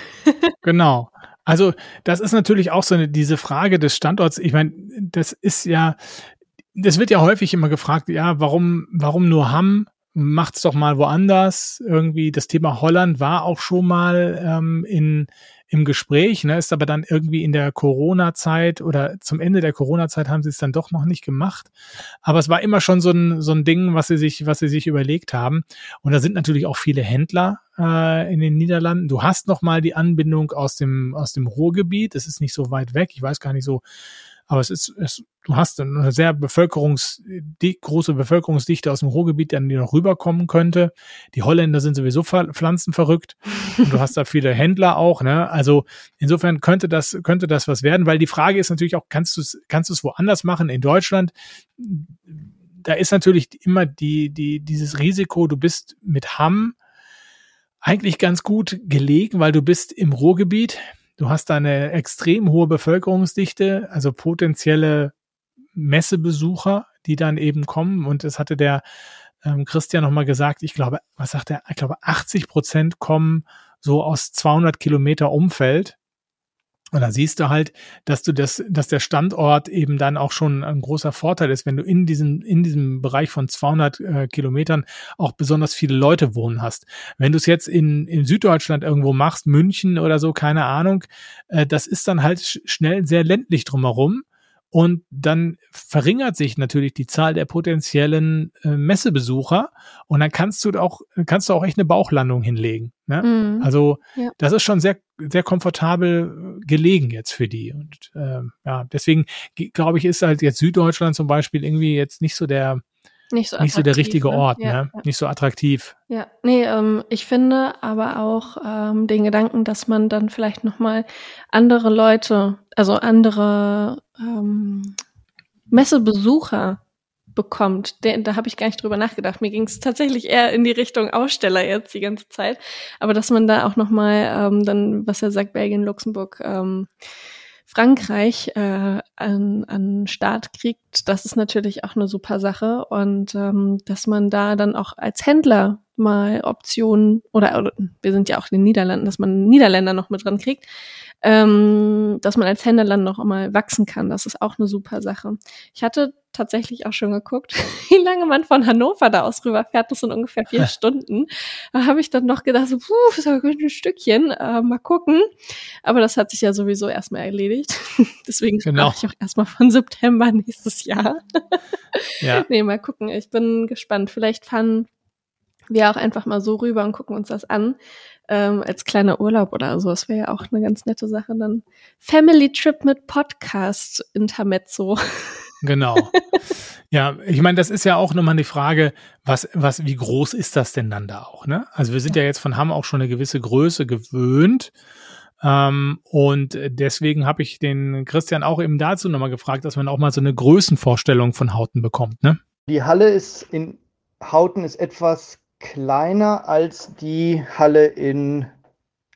Genau. Also das ist natürlich auch so eine, diese Frage des Standorts. Ich meine, das ist ja, das wird ja häufig immer gefragt, ja, warum, warum nur Hamm? macht's doch mal woanders. Irgendwie das Thema Holland war auch schon mal ähm, in im Gespräch, ne, ist aber dann irgendwie in der Corona-Zeit oder zum Ende der Corona-Zeit haben sie es dann doch noch nicht gemacht. Aber es war immer schon so ein, so ein Ding, was sie sich, was sie sich überlegt haben. Und da sind natürlich auch viele Händler äh, in den Niederlanden. Du hast noch mal die Anbindung aus dem, aus dem Ruhrgebiet. Es ist nicht so weit weg. Ich weiß gar nicht so, aber es ist, es, du hast eine sehr bevölkerungs, große Bevölkerungsdichte aus dem Ruhrgebiet, die noch rüberkommen könnte. Die Holländer sind sowieso pflanzenverrückt und du hast da viele Händler auch, ne? Also insofern könnte das, könnte das was werden, weil die Frage ist natürlich auch, kannst du es, kannst du es woanders machen? In Deutschland, da ist natürlich immer die, die, dieses Risiko, du bist mit Hamm eigentlich ganz gut gelegen, weil du bist im Ruhrgebiet Du hast eine extrem hohe Bevölkerungsdichte, also potenzielle Messebesucher, die dann eben kommen. Und es hatte der ähm, Christian nochmal gesagt, ich glaube, was sagt er? Ich glaube, 80 Prozent kommen so aus 200 Kilometer Umfeld. Und da siehst du halt, dass du das, dass der Standort eben dann auch schon ein großer Vorteil ist, wenn du in diesem, in diesem Bereich von 200 äh, Kilometern auch besonders viele Leute wohnen hast. Wenn du es jetzt in, in Süddeutschland irgendwo machst, München oder so, keine Ahnung, äh, das ist dann halt schnell sehr ländlich drumherum. Und dann verringert sich natürlich die Zahl der potenziellen äh, Messebesucher und dann kannst du auch, kannst du auch echt eine Bauchlandung hinlegen. Ne? Mhm. Also ja. das ist schon sehr, sehr komfortabel gelegen jetzt für die. Und äh, ja, deswegen glaube ich, ist halt jetzt Süddeutschland zum Beispiel irgendwie jetzt nicht so der nicht so, nicht so der richtige ne? Ort, ja, ne? Ja. Nicht so attraktiv. Ja, nee, ähm, ich finde aber auch ähm, den Gedanken, dass man dann vielleicht nochmal andere Leute, also andere ähm, Messebesucher bekommt. Der, da habe ich gar nicht drüber nachgedacht. Mir ging es tatsächlich eher in die Richtung Aussteller jetzt die ganze Zeit. Aber dass man da auch nochmal ähm, dann, was er sagt, Belgien, Luxemburg, ähm, Frankreich äh, an, an Start kriegt, das ist natürlich auch eine super Sache. Und ähm, dass man da dann auch als Händler mal Optionen oder, oder wir sind ja auch in den Niederlanden, dass man Niederländer noch mit dran kriegt, ähm, dass man als Händler dann noch mal wachsen kann. Das ist auch eine super Sache. Ich hatte tatsächlich auch schon geguckt, wie lange man von Hannover da aus rüberfährt. Das sind ungefähr vier Stunden. Da habe ich dann noch gedacht, so, puh, das ist ein Stückchen, äh, mal gucken. Aber das hat sich ja sowieso erstmal erledigt. Deswegen genau. ich auch erstmal von September nächstes Jahr. ja. Nee, mal gucken. Ich bin gespannt. Vielleicht fahren wir auch einfach mal so rüber und gucken uns das an. Ähm, als kleiner Urlaub oder so. Das wäre ja auch eine ganz nette Sache. Dann Family Trip mit Podcast Intermezzo. Genau. ja, ich meine, das ist ja auch nochmal die Frage, was, was, wie groß ist das denn dann da auch, ne? Also wir sind ja, ja jetzt von Hamm auch schon eine gewisse Größe gewöhnt. Ähm, und deswegen habe ich den Christian auch eben dazu nochmal gefragt, dass man auch mal so eine Größenvorstellung von Hauten bekommt, ne? Die Halle ist in Hauten ist etwas kleiner als die Halle in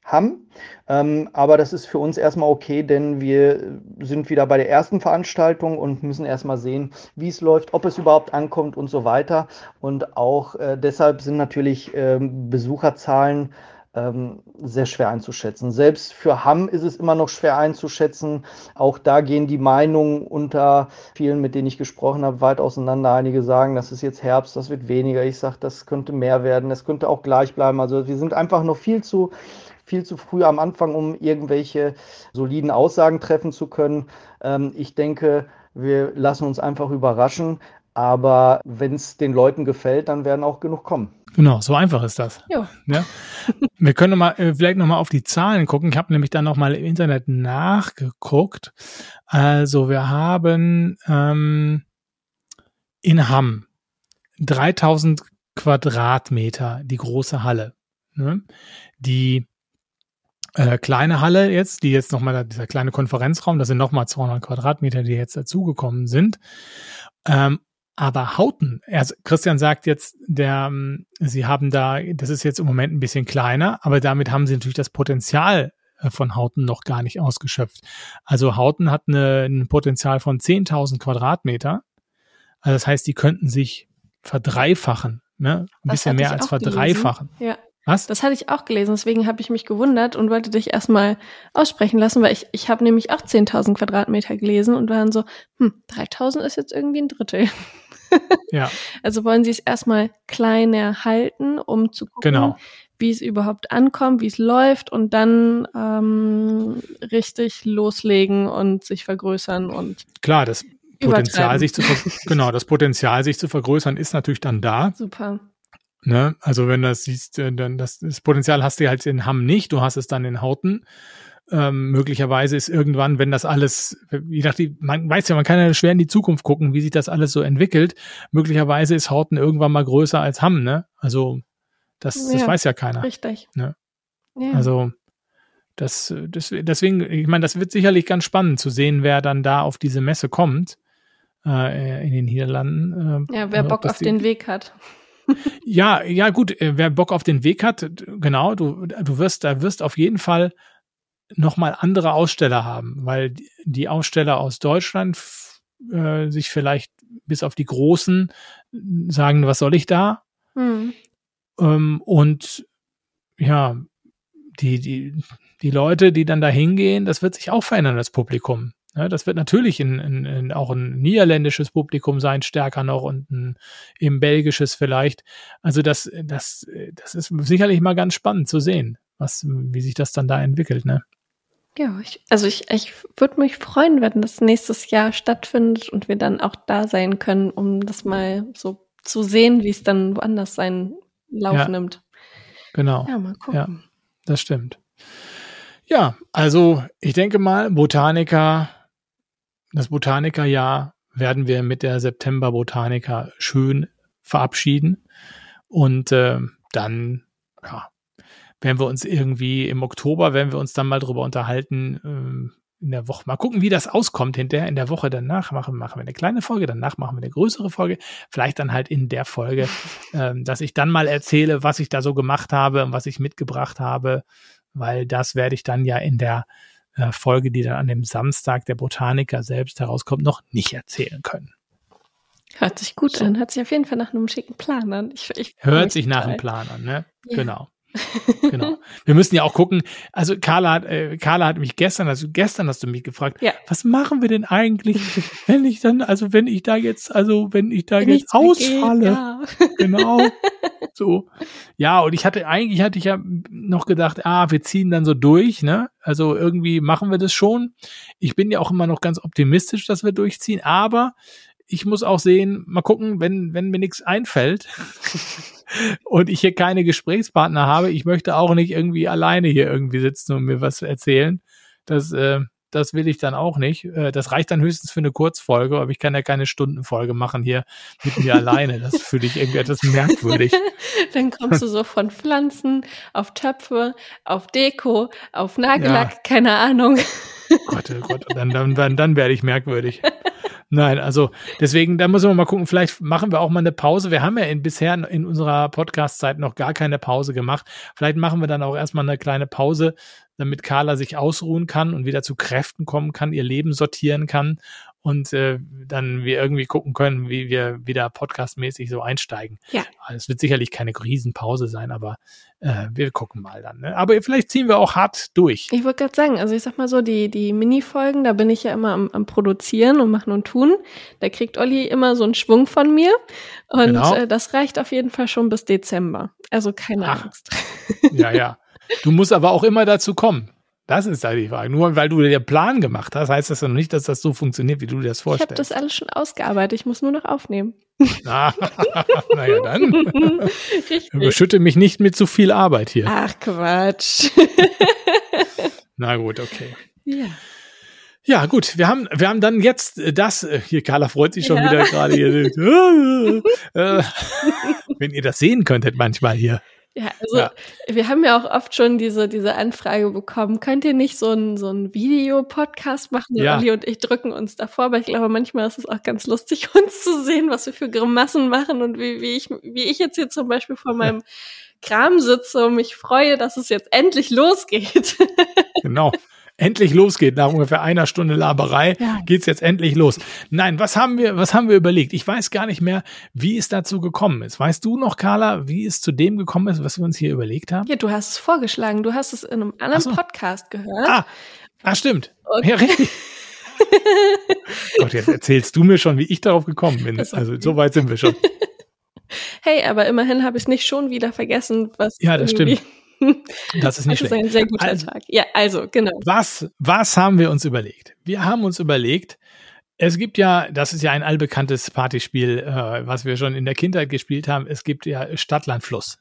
Hamm. Ähm, aber das ist für uns erstmal okay, denn wir sind wieder bei der ersten Veranstaltung und müssen erstmal sehen, wie es läuft, ob es überhaupt ankommt und so weiter. Und auch äh, deshalb sind natürlich ähm, Besucherzahlen ähm, sehr schwer einzuschätzen. Selbst für Hamm ist es immer noch schwer einzuschätzen. Auch da gehen die Meinungen unter vielen, mit denen ich gesprochen habe, weit auseinander. Einige sagen, das ist jetzt Herbst, das wird weniger. Ich sage, das könnte mehr werden, es könnte auch gleich bleiben. Also wir sind einfach noch viel zu viel zu früh am Anfang, um irgendwelche soliden Aussagen treffen zu können. Ähm, ich denke, wir lassen uns einfach überraschen. Aber wenn es den Leuten gefällt, dann werden auch genug kommen. Genau, so einfach ist das. Ja. ja. Wir können noch mal, äh, vielleicht nochmal auf die Zahlen gucken. Ich habe nämlich dann nochmal im Internet nachgeguckt. Also wir haben ähm, in Hamm 3000 Quadratmeter die große Halle. Ne? Die äh, kleine Halle jetzt, die jetzt nochmal, dieser kleine Konferenzraum, das sind nochmal 200 Quadratmeter, die jetzt dazugekommen sind. Ähm, aber Hauten, also Christian sagt jetzt, der, ähm, sie haben da, das ist jetzt im Moment ein bisschen kleiner, aber damit haben sie natürlich das Potenzial äh, von Hauten noch gar nicht ausgeschöpft. Also Hauten hat eine, ein Potenzial von 10.000 Quadratmeter. Also das heißt, die könnten sich verdreifachen, ne? Ein das bisschen mehr als verdreifachen. Ja. Was? Das hatte ich auch gelesen, deswegen habe ich mich gewundert und wollte dich erstmal aussprechen lassen, weil ich, ich habe nämlich auch 10.000 Quadratmeter gelesen und waren so, hm, 3.000 ist jetzt irgendwie ein Drittel. Ja, Also wollen sie es erstmal kleiner halten, um zu gucken, genau. wie es überhaupt ankommt, wie es läuft und dann ähm, richtig loslegen und sich vergrößern und Klar, das Potenzial sich zu genau, das Potenzial sich zu vergrößern ist natürlich dann da. super. Ne? Also wenn du das siehst, äh, dann das, das Potenzial hast du halt in Hamm nicht, du hast es dann in Hauten. Ähm, möglicherweise ist irgendwann, wenn das alles, je nachdem, man weiß ja, man kann ja schwer in die Zukunft gucken, wie sich das alles so entwickelt. Möglicherweise ist Hauten irgendwann mal größer als Hamm, ne? Also das, das Ja, weiß ja keiner. Richtig. Ja. Ja. Also das, das, deswegen, ich meine, das wird sicherlich ganz spannend zu sehen, wer dann da auf diese Messe kommt äh, in den Niederlanden. Äh, ja, wer Bock das auf den Weg hat. Ja, ja, gut, äh, wer Bock auf den Weg hat, genau, du, du wirst, da wirst auf jeden Fall nochmal andere Aussteller haben, weil die- Aussteller aus Deutschland äh, sich vielleicht bis auf die Großen sagen, was soll ich da? Hm. Ähm, und ja, die, die, die Leute, die dann da hingehen, das wird sich auch verändern, das Publikum. Ja, das wird natürlich in, in, in auch ein niederländisches Publikum sein, stärker noch und ein eben belgisches vielleicht. Also das, das, das ist sicherlich mal ganz spannend zu sehen, was, wie sich das dann da entwickelt, ne? Ja, ich, also ich, ich würde mich freuen, wenn das nächstes Jahr stattfindet und wir dann auch da sein können, um das mal so zu sehen, wie es dann woanders seinen Lauf Ja. nimmt. Genau. Ja, mal gucken. Das stimmt. Ja, also ich denke mal, Botaniker, das Botanikerjahr werden wir mit der September Botanica schön verabschieden. Und äh, dann, ja, werden wir uns irgendwie im Oktober, werden wir uns dann mal drüber unterhalten, ähm, in der Woche. Mal gucken, wie das auskommt hinterher. In der Woche danach machen, machen wir eine kleine Folge, danach machen wir eine größere Folge. Vielleicht dann halt in der Folge, ähm, dass ich dann mal erzähle, was ich da so gemacht habe und was ich mitgebracht habe, weil das werde ich dann ja in der äh, Folge, die dann an dem Samstag der Botaniker selbst herauskommt, noch nicht erzählen können. Hört sich gut So. an. Hört sich auf jeden Fall nach einem schicken Plan an. Ich, ich Hört sich nach einem Plan an, ne? Ja. Genau. Genau. Wir müssen ja auch gucken. Also Carla hat, äh, Carla hat mich gestern, also gestern hast du mich gefragt, Ja. was machen wir denn eigentlich, wenn ich dann, also wenn ich da jetzt, also wenn ich da Wenn jetzt ausfalle, geht, ja. genau. So. Ja, und ich hatte, eigentlich hatte ich ja noch gedacht, ah, wir ziehen dann so durch, ne? Also irgendwie machen wir das schon. Ich bin ja auch immer noch ganz optimistisch, dass wir durchziehen, aber ich muss auch sehen, mal gucken, wenn, wenn mir nichts einfällt und ich hier keine Gesprächspartner habe, ich möchte auch nicht irgendwie alleine hier irgendwie sitzen und mir was erzählen. Das, äh, das will ich dann auch nicht. Äh, das reicht dann höchstens für eine Kurzfolge, aber ich kann ja keine Stundenfolge machen hier mit mir alleine. Das fühle ich irgendwie etwas merkwürdig. Dann kommst du so von Pflanzen auf Töpfe, auf Deko, auf Nagellack, keine Ahnung. Gott, oh Gott, dann, dann, dann, dann werde ich merkwürdig. Nein, also deswegen, da müssen wir mal gucken, vielleicht machen wir auch mal eine Pause. Wir haben ja in, bisher in unserer Podcast-Zeit noch gar keine Pause gemacht. Vielleicht machen wir dann auch erstmal eine kleine Pause, damit Carla sich ausruhen kann und wieder zu Kräften kommen kann, ihr Leben sortieren kann und äh, dann wir irgendwie gucken können, wie wir wieder podcastmäßig so einsteigen. Ja. Es wird sicherlich keine Riesenpause sein, aber äh, wir gucken mal dann. Ne? Aber vielleicht ziehen wir auch hart durch. Ich wollte gerade sagen, also ich sag mal so, die, die Mini-Folgen, da bin ich ja immer am, am Produzieren und machen und tun. Da kriegt Olli immer so einen Schwung von mir. Und Genau. äh, das reicht auf jeden Fall schon bis Dezember. Also keine Ach. Angst. Ja, ja. Du musst aber auch immer dazu kommen. Das ist da die Frage. Nur weil du dir den Plan gemacht hast, heißt das ja noch nicht, dass das so funktioniert, wie du dir das Ich habe vorstellst. das alles schon ausgearbeitet. Ich muss nur noch aufnehmen. Ah, naja, dann Richtig. überschütte mich nicht mit zu viel Arbeit hier. Ach Quatsch. Na gut, okay. ja. Ja, gut, wir haben, wir haben dann jetzt äh, das, äh, hier, Carla freut sich schon Ja. wieder gerade hier. Äh, Wenn ihr das sehen könntet manchmal hier. Ja, also Ja. wir haben ja auch oft schon diese, diese Anfrage bekommen, könnt ihr nicht so ein, so ein Videopodcast machen? Ja. Olli und ich drücken uns davor, aber ich glaube, manchmal ist es auch ganz lustig, uns zu sehen, was wir für Grimassen machen und wie, wie, ich, wie ich jetzt hier zum Beispiel vor meinem Kram sitze und mich freue, dass es jetzt endlich losgeht. Genau. Endlich losgeht. Nach ungefähr einer Stunde Laberei Ja. geht's jetzt endlich los. Nein, was haben wir, was haben wir überlegt? Ich weiß gar nicht mehr, wie es dazu gekommen ist. Weißt du noch, Carla, wie es zu dem gekommen ist, was wir uns hier überlegt haben? Ja, du hast es vorgeschlagen. Du hast es in einem anderen so. Podcast gehört. Ah, ah, stimmt. Und- Ja, richtig. Gott, jetzt erzählst du mir schon, wie ich darauf gekommen bin. Also, okay. so weit sind wir schon. Hey, aber immerhin habe ich es nicht schon wieder vergessen, was Ja, das irgendwie- Das ist nicht Das ist schlecht. ein sehr guter Also- Tag. Ja, also, genau. Was, was haben wir uns überlegt? Wir haben uns überlegt, es gibt ja, das ist ja ein allbekanntes Partyspiel, äh, was wir schon in der Kindheit gespielt haben. Es gibt ja Stadtland Fluss.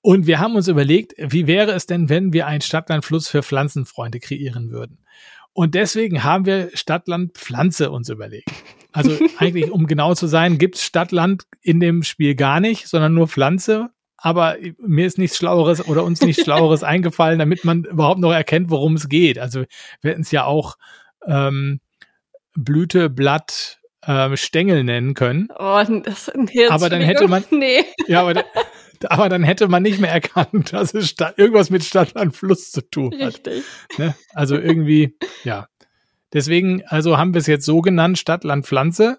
Und wir haben uns überlegt, wie wäre es denn, wenn wir ein Stadtland Fluss für Pflanzenfreunde kreieren würden? Und deswegen haben wir Stadtland Pflanze uns überlegt. Also eigentlich, um genau zu sein, gibt's Stadtland in dem Spiel gar nicht, sondern nur Pflanze. Aber mir ist nichts Schlaueres oder uns nichts Schlaueres eingefallen, damit man überhaupt noch erkennt, worum es geht. Also wir hätten es ja auch ähm, Blüte, Blatt, ähm, Stängel nennen können. Oh, das jetzt Aber dann hätte man- Nee. Ja, aber, aber dann hätte man nicht mehr erkannt, dass es Stadt, irgendwas mit Stadtland Fluss zu tun hat. Richtig. Ne? Also irgendwie, ja. Deswegen, also haben wir es jetzt so genannt, Stadt, Land, Pflanze.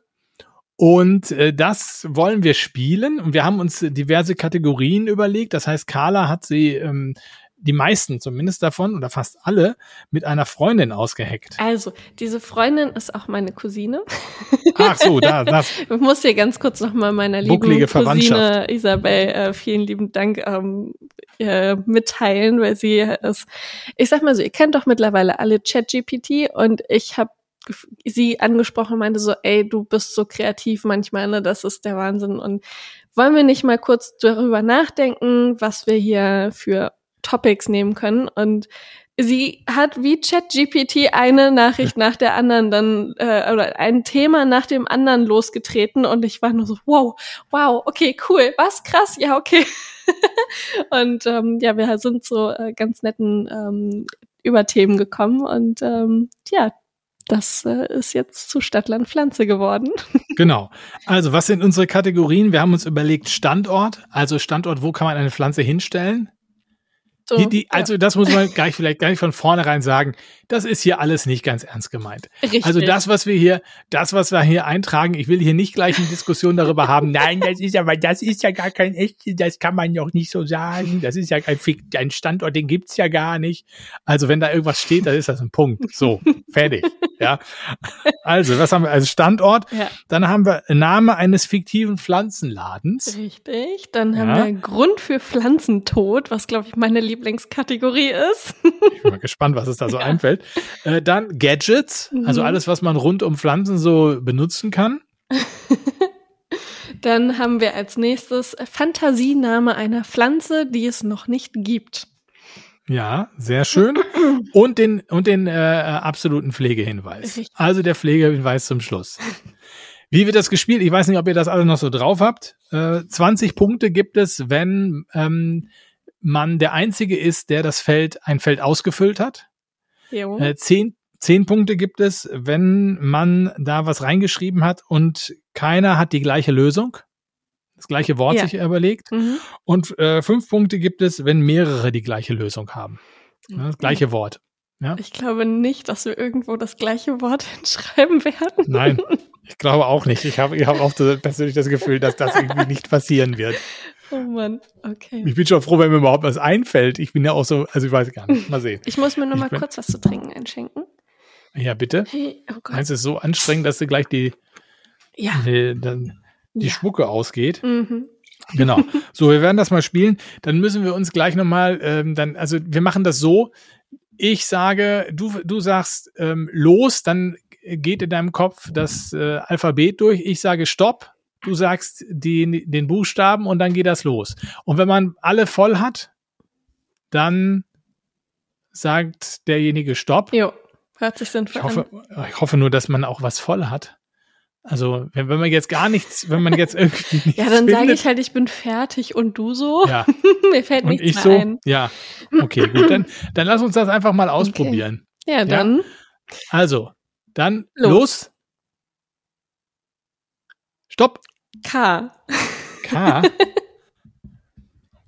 Und äh, das wollen wir spielen. Und wir haben uns diverse Kategorien überlegt. Das heißt, Carla hat sie, ähm, die meisten zumindest davon, oder fast alle, mit einer Freundin ausgeheckt. Also, diese Freundin ist auch meine Cousine. Ach so, da, das. Ich muss dir ganz kurz nochmal meiner lieben Cousine. Isabel äh, vielen lieben Dank ähm, äh, mitteilen, weil sie ist, ich sag mal so, ihr kennt doch mittlerweile alle ChatGPT und ich habe sie angesprochen und meinte so, ey, du bist so kreativ manchmal, ne, das ist der Wahnsinn. Und wollen wir nicht mal kurz darüber nachdenken, was wir hier für Topics nehmen können? Und sie hat wie ChatGPT eine Nachricht nach der anderen dann äh, oder ein Thema nach dem anderen losgetreten. Und ich war nur so wow wow okay cool. Was? Krass? Ja okay. Und ähm, ja wir sind so äh, ganz netten ähm, Überthemen gekommen. Und ähm, ja das äh, ist jetzt zu Stadtland Pflanze geworden. Genau. Also, was sind unsere Kategorien? Wir haben uns überlegt Standort. Also Standort, wo kann man eine Pflanze hinstellen? So, Die, die, ja, also das muss man gleich vielleicht gar nicht von vornherein sagen. Das ist hier alles nicht ganz ernst gemeint. richtig. Also das, was wir hier, das, was wir hier eintragen, ich will hier nicht gleich eine Diskussion darüber haben. Nein, das ist aber, das ist ja gar kein echt, das kann man doch nicht so sagen. Das ist ja kein, Fick- ein Standort, den gibt's ja gar nicht. Also wenn da irgendwas steht, dann ist das ein Punkt. So, fertig. Ja. Also, was haben wir als Standort? ja. Dann haben wir Name eines fiktiven Pflanzenladens. Richtig, dann haben Ja. wir Grund für Pflanzentod, was glaube ich meine Lieblingskategorie ist. Ich bin mal gespannt, was es da so Ja. einfällt. Äh, dann Gadgets, also Mhm. alles, was man rund um Pflanzen so benutzen kann. Dann haben wir als nächstes Fantasiename einer Pflanze, die es noch nicht gibt. Ja, sehr schön. Und den, und den äh, absoluten Pflegehinweis. Richtig. Also der Pflegehinweis zum Schluss. Wie wird das gespielt? Ich weiß nicht, ob ihr das alle noch so drauf habt. Äh, 20 Punkte gibt es, wenn ähm, man der Einzige ist, der das Feld, ein Feld ausgefüllt hat. Jo. Äh, 10, 10 Punkte gibt es, wenn man da was reingeschrieben hat und keiner hat die gleiche Lösung, das gleiche Wort Ja. sich überlegt. Mhm. Und äh, fünf Punkte gibt es, wenn mehrere die gleiche Lösung haben. Ja, das gleiche Wort. Ich glaube nicht, dass wir irgendwo das gleiche Wort hinschreiben werden. Nein, ich glaube auch nicht. Ich habe ich hab auch persönlich das Gefühl, dass das irgendwie nicht passieren wird. Oh Mann, okay. Ich bin schon froh, wenn mir überhaupt was einfällt. Ich bin ja auch so, also ich weiß gar nicht. Mal sehen. Ich muss mir noch Ich mal kurz was zu trinken einschenken. Ja, bitte. Hey, oh Gott. Es ist so anstrengend, dass dir gleich die, Ja. die, dann die Ja. Spucke ausgeht? Mhm. Genau. So, wir werden das mal spielen. Dann müssen wir uns gleich nochmal, ähm, dann, also wir machen das so. Ich sage, du, du sagst ähm, los, dann geht in deinem Kopf das äh, Alphabet durch. Ich sage Stopp. Du sagst die, den Buchstaben und dann geht das los. Und wenn man alle voll hat, dann sagt derjenige Stopp. Jo, hört sich sinnvoll Ich hoffe, an. ich hoffe nur, dass man auch was voll hat. Also, wenn, wenn man jetzt gar nichts, wenn man jetzt irgendwie nichts Ja, dann sage ich halt, ich bin fertig und du so. ja, Mir fällt und nichts ich mehr so, ein. ja, okay, gut, dann, dann lass uns das einfach mal ausprobieren. Ja, dann Also, dann Los. los. Stopp. K. K.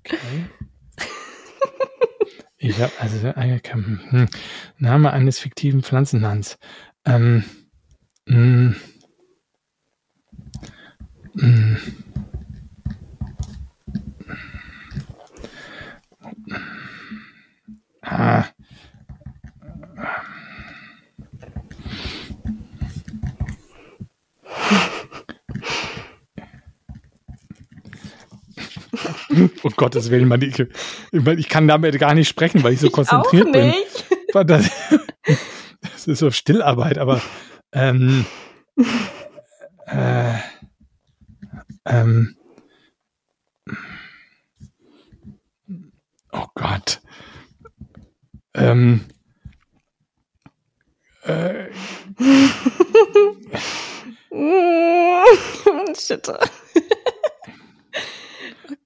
Okay. Ich habe also eine, hm, Name eines fiktiven Pflanzenlands. Ähm, mh, mh, ah, um Gottes Willen, man, ich, ich, kann damit gar nicht sprechen, weil ich so ich konzentriert auch nicht. bin. Das, das ist so Stillarbeit, aber ähm, äh, ähm, oh Gott. Ähm, äh, Shit.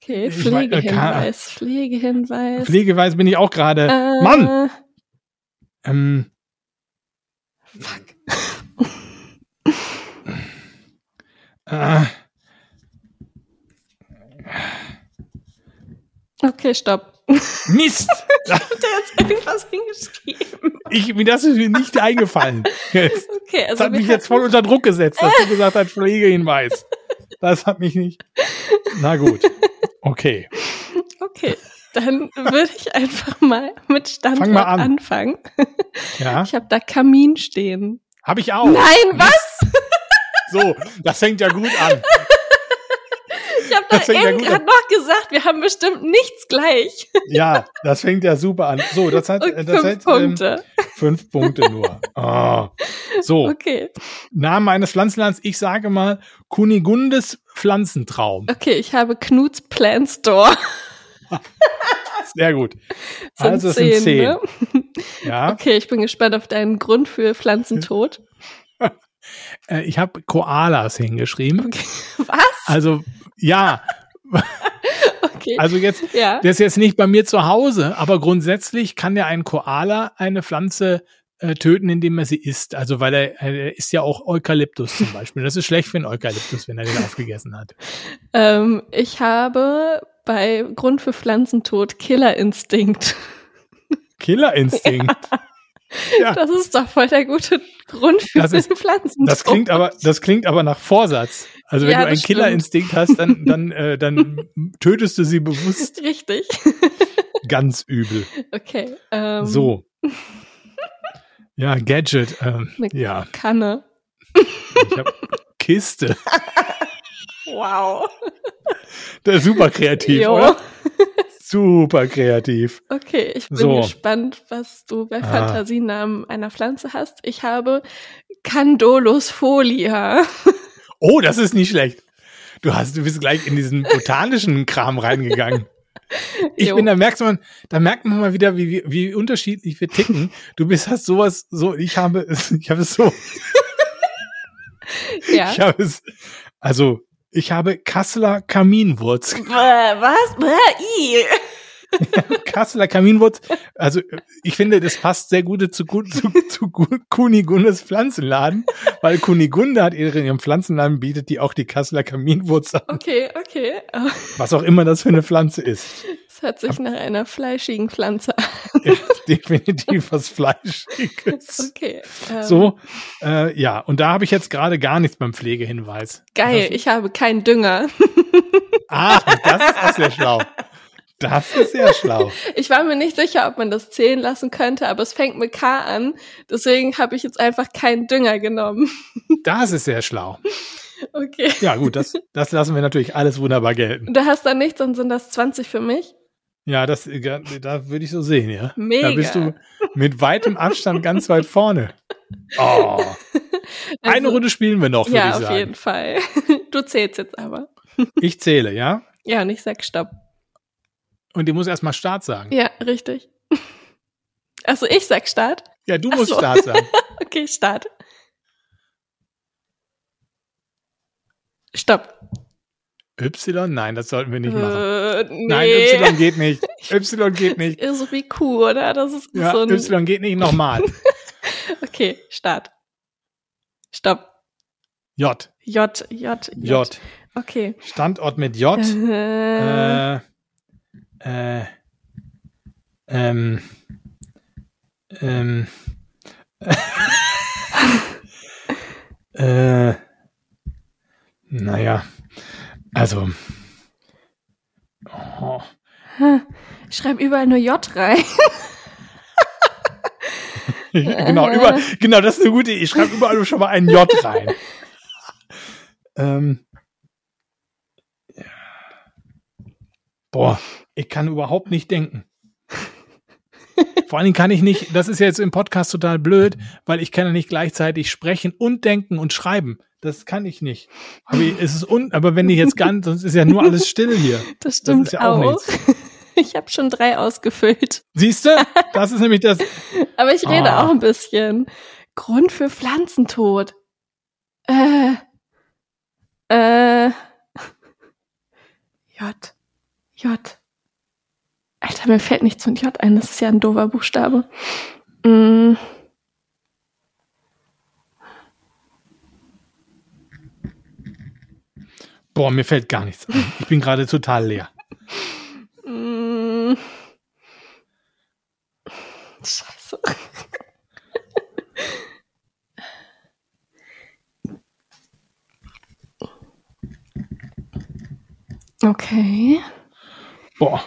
Okay, Pflegehinweis, Pflegehinweis. Pflegehinweis bin ich auch gerade. Äh, Mann! Ähm. Fuck. äh. Okay, stopp. Mist! ich da jetzt irgendwas hingeschrieben. Ich, mir das ist mir nicht eingefallen. Jetzt. Okay, also das hat mich jetzt voll unter Druck gesetzt, dass du gesagt hast, Pflegehinweis. Das hat mich nicht. Na gut. Okay. Okay, dann würde ich einfach mal mit Standort mal an. anfangen. Ja. Ich habe da Kamin stehen. Habe ich auch. Nein, was? So, das fängt ja gut an. Ich habe da eben ja noch gesagt, wir haben bestimmt nichts gleich. Ja, das fängt ja super an. So, das hat, das fünf hat Punkte. Ähm, fünf Punkte nur. Oh. So, okay. Name eines Pflanzenlands, ich sage mal Kunigundes Pflanzentraum. Okay, ich habe Knuts Plant Store. Sehr gut. Sind also es zehn, sind zehn. Ne? Ja. Okay, ich bin gespannt auf deinen Grund für Pflanzentod. Äh, ich habe Koalas hingeschrieben. Okay. Was? Also, ja. Okay. Also jetzt, ja. der ist jetzt nicht bei mir zu Hause, aber grundsätzlich kann ja ein Koala eine Pflanze äh, töten, indem er sie isst. Also weil er, er isst ja auch Eukalyptus zum Beispiel. Das ist schlecht für einen Eukalyptus, wenn er den aufgegessen hat. Ähm, ich habe bei Grund für Pflanzentod Killerinstinkt. Killerinstinkt? Ja. Ja. Das ist doch voll der gute Grund für das ist, Pflanzentod. Das klingt aber, das klingt aber nach Vorsatz. Also wenn Ja, du einen das. Killerinstinkt hast, dann, dann, äh, dann tötest du sie bewusst Richtig. ganz übel. Okay. Ähm, So. Ja, Gadget. Ähm, ja, Kanne. ich habe Kiste. Wow. Der ist super kreativ, Jo. oder? Super kreativ. Okay, ich bin So. gespannt, was du bei Ah. Fantasienamen einer Pflanze hast. Ich habe Candolus folia. Oh, das ist nicht schlecht. Du hast, du bist gleich in diesen botanischen Kram reingegangen. Ich Jo. bin, da merkt man, da merkt man mal wieder, wie, wie, unterschiedlich wir ticken. Du bist, hast sowas, so, ich habe, es- ich habe es so, Ja. ich habe es, also, ich habe Kasseler Kaminwurz. Was? I. Kasseler Kaminwurz. Also, ich finde, das passt sehr gut zu, zu, zu Gu- Kunigundes Pflanzenladen, weil Kunigunde hat ihre, in ihrem Pflanzenladen bietet die auch die Kasseler Kaminwurz an. Okay, okay. Was auch immer das für eine Pflanze ist. Das hört sich nach einer fleischigen Pflanze an. Ja, definitiv was Fleischiges. Okay. ähm, So, äh, ja, und da habe ich jetzt gerade gar nichts beim Pflegehinweis. Geil, Das, ich habe keinen Dünger. ah, das ist auch sehr schlau. Das ist sehr schlau. Ich war mir nicht sicher, ob man das zählen lassen könnte, aber es fängt mit K an. Deswegen habe ich jetzt einfach keinen Dünger genommen. Das ist sehr schlau. Okay. Ja, gut, das, das lassen wir natürlich alles wunderbar gelten. Du hast da nichts, dann sind das 20 für mich. Ja, das, da würde ich so sehen, ja. Mega. Da bist du mit weitem Abstand ganz weit vorne. Oh. Eine Also- Runde spielen wir noch, würde Ja, ich auf sagen. jeden Fall. Du zählst jetzt aber. Ich zähle, ja? Ja, und ich sag Stopp. Und die muss erstmal Start sagen. Ja, richtig. Also ich sag Start. Ja, du Ach musst so. Start sagen. Okay, Start. Stopp. Y? Nein, das sollten wir nicht machen. Äh, nee. Nein, Y geht nicht. Y geht nicht. Ist so wie Q, oder? Das ist Ja, so ein. Y geht nicht nochmal. Okay, Start. Stopp. J. J, J, J. J. Okay. Standort mit J. Äh, Äh, äh, Ähm, ähm, äh, naja, also, oh, Ich schreibe überall nur J rein. genau, über, genau, das ist eine gute Idee. Ich schreibe überall schon mal ein J rein. ähm. Boah, ich kann überhaupt nicht denken. Vor allen Dingen kann ich nicht, das ist jetzt im Podcast total blöd, weil ich kann ja nicht gleichzeitig sprechen und denken und schreiben. Das kann ich nicht. Aber, es ist un, aber wenn ich jetzt ganz, sonst ist ja nur alles still hier. Das stimmt ist ja auch auch. Ich habe schon drei ausgefüllt. Siehst du? Das ist nämlich das. Aber ich rede Ah. auch ein bisschen. Grund für Pflanzentod. Äh. Äh. J. J. Alter, mir fällt nichts mit J ein. Das ist ja ein doofer Buchstabe. Mm. Boah, mir fällt gar nichts ein. Ich bin gerade total leer. Mm. Scheiße. Okay. Boah.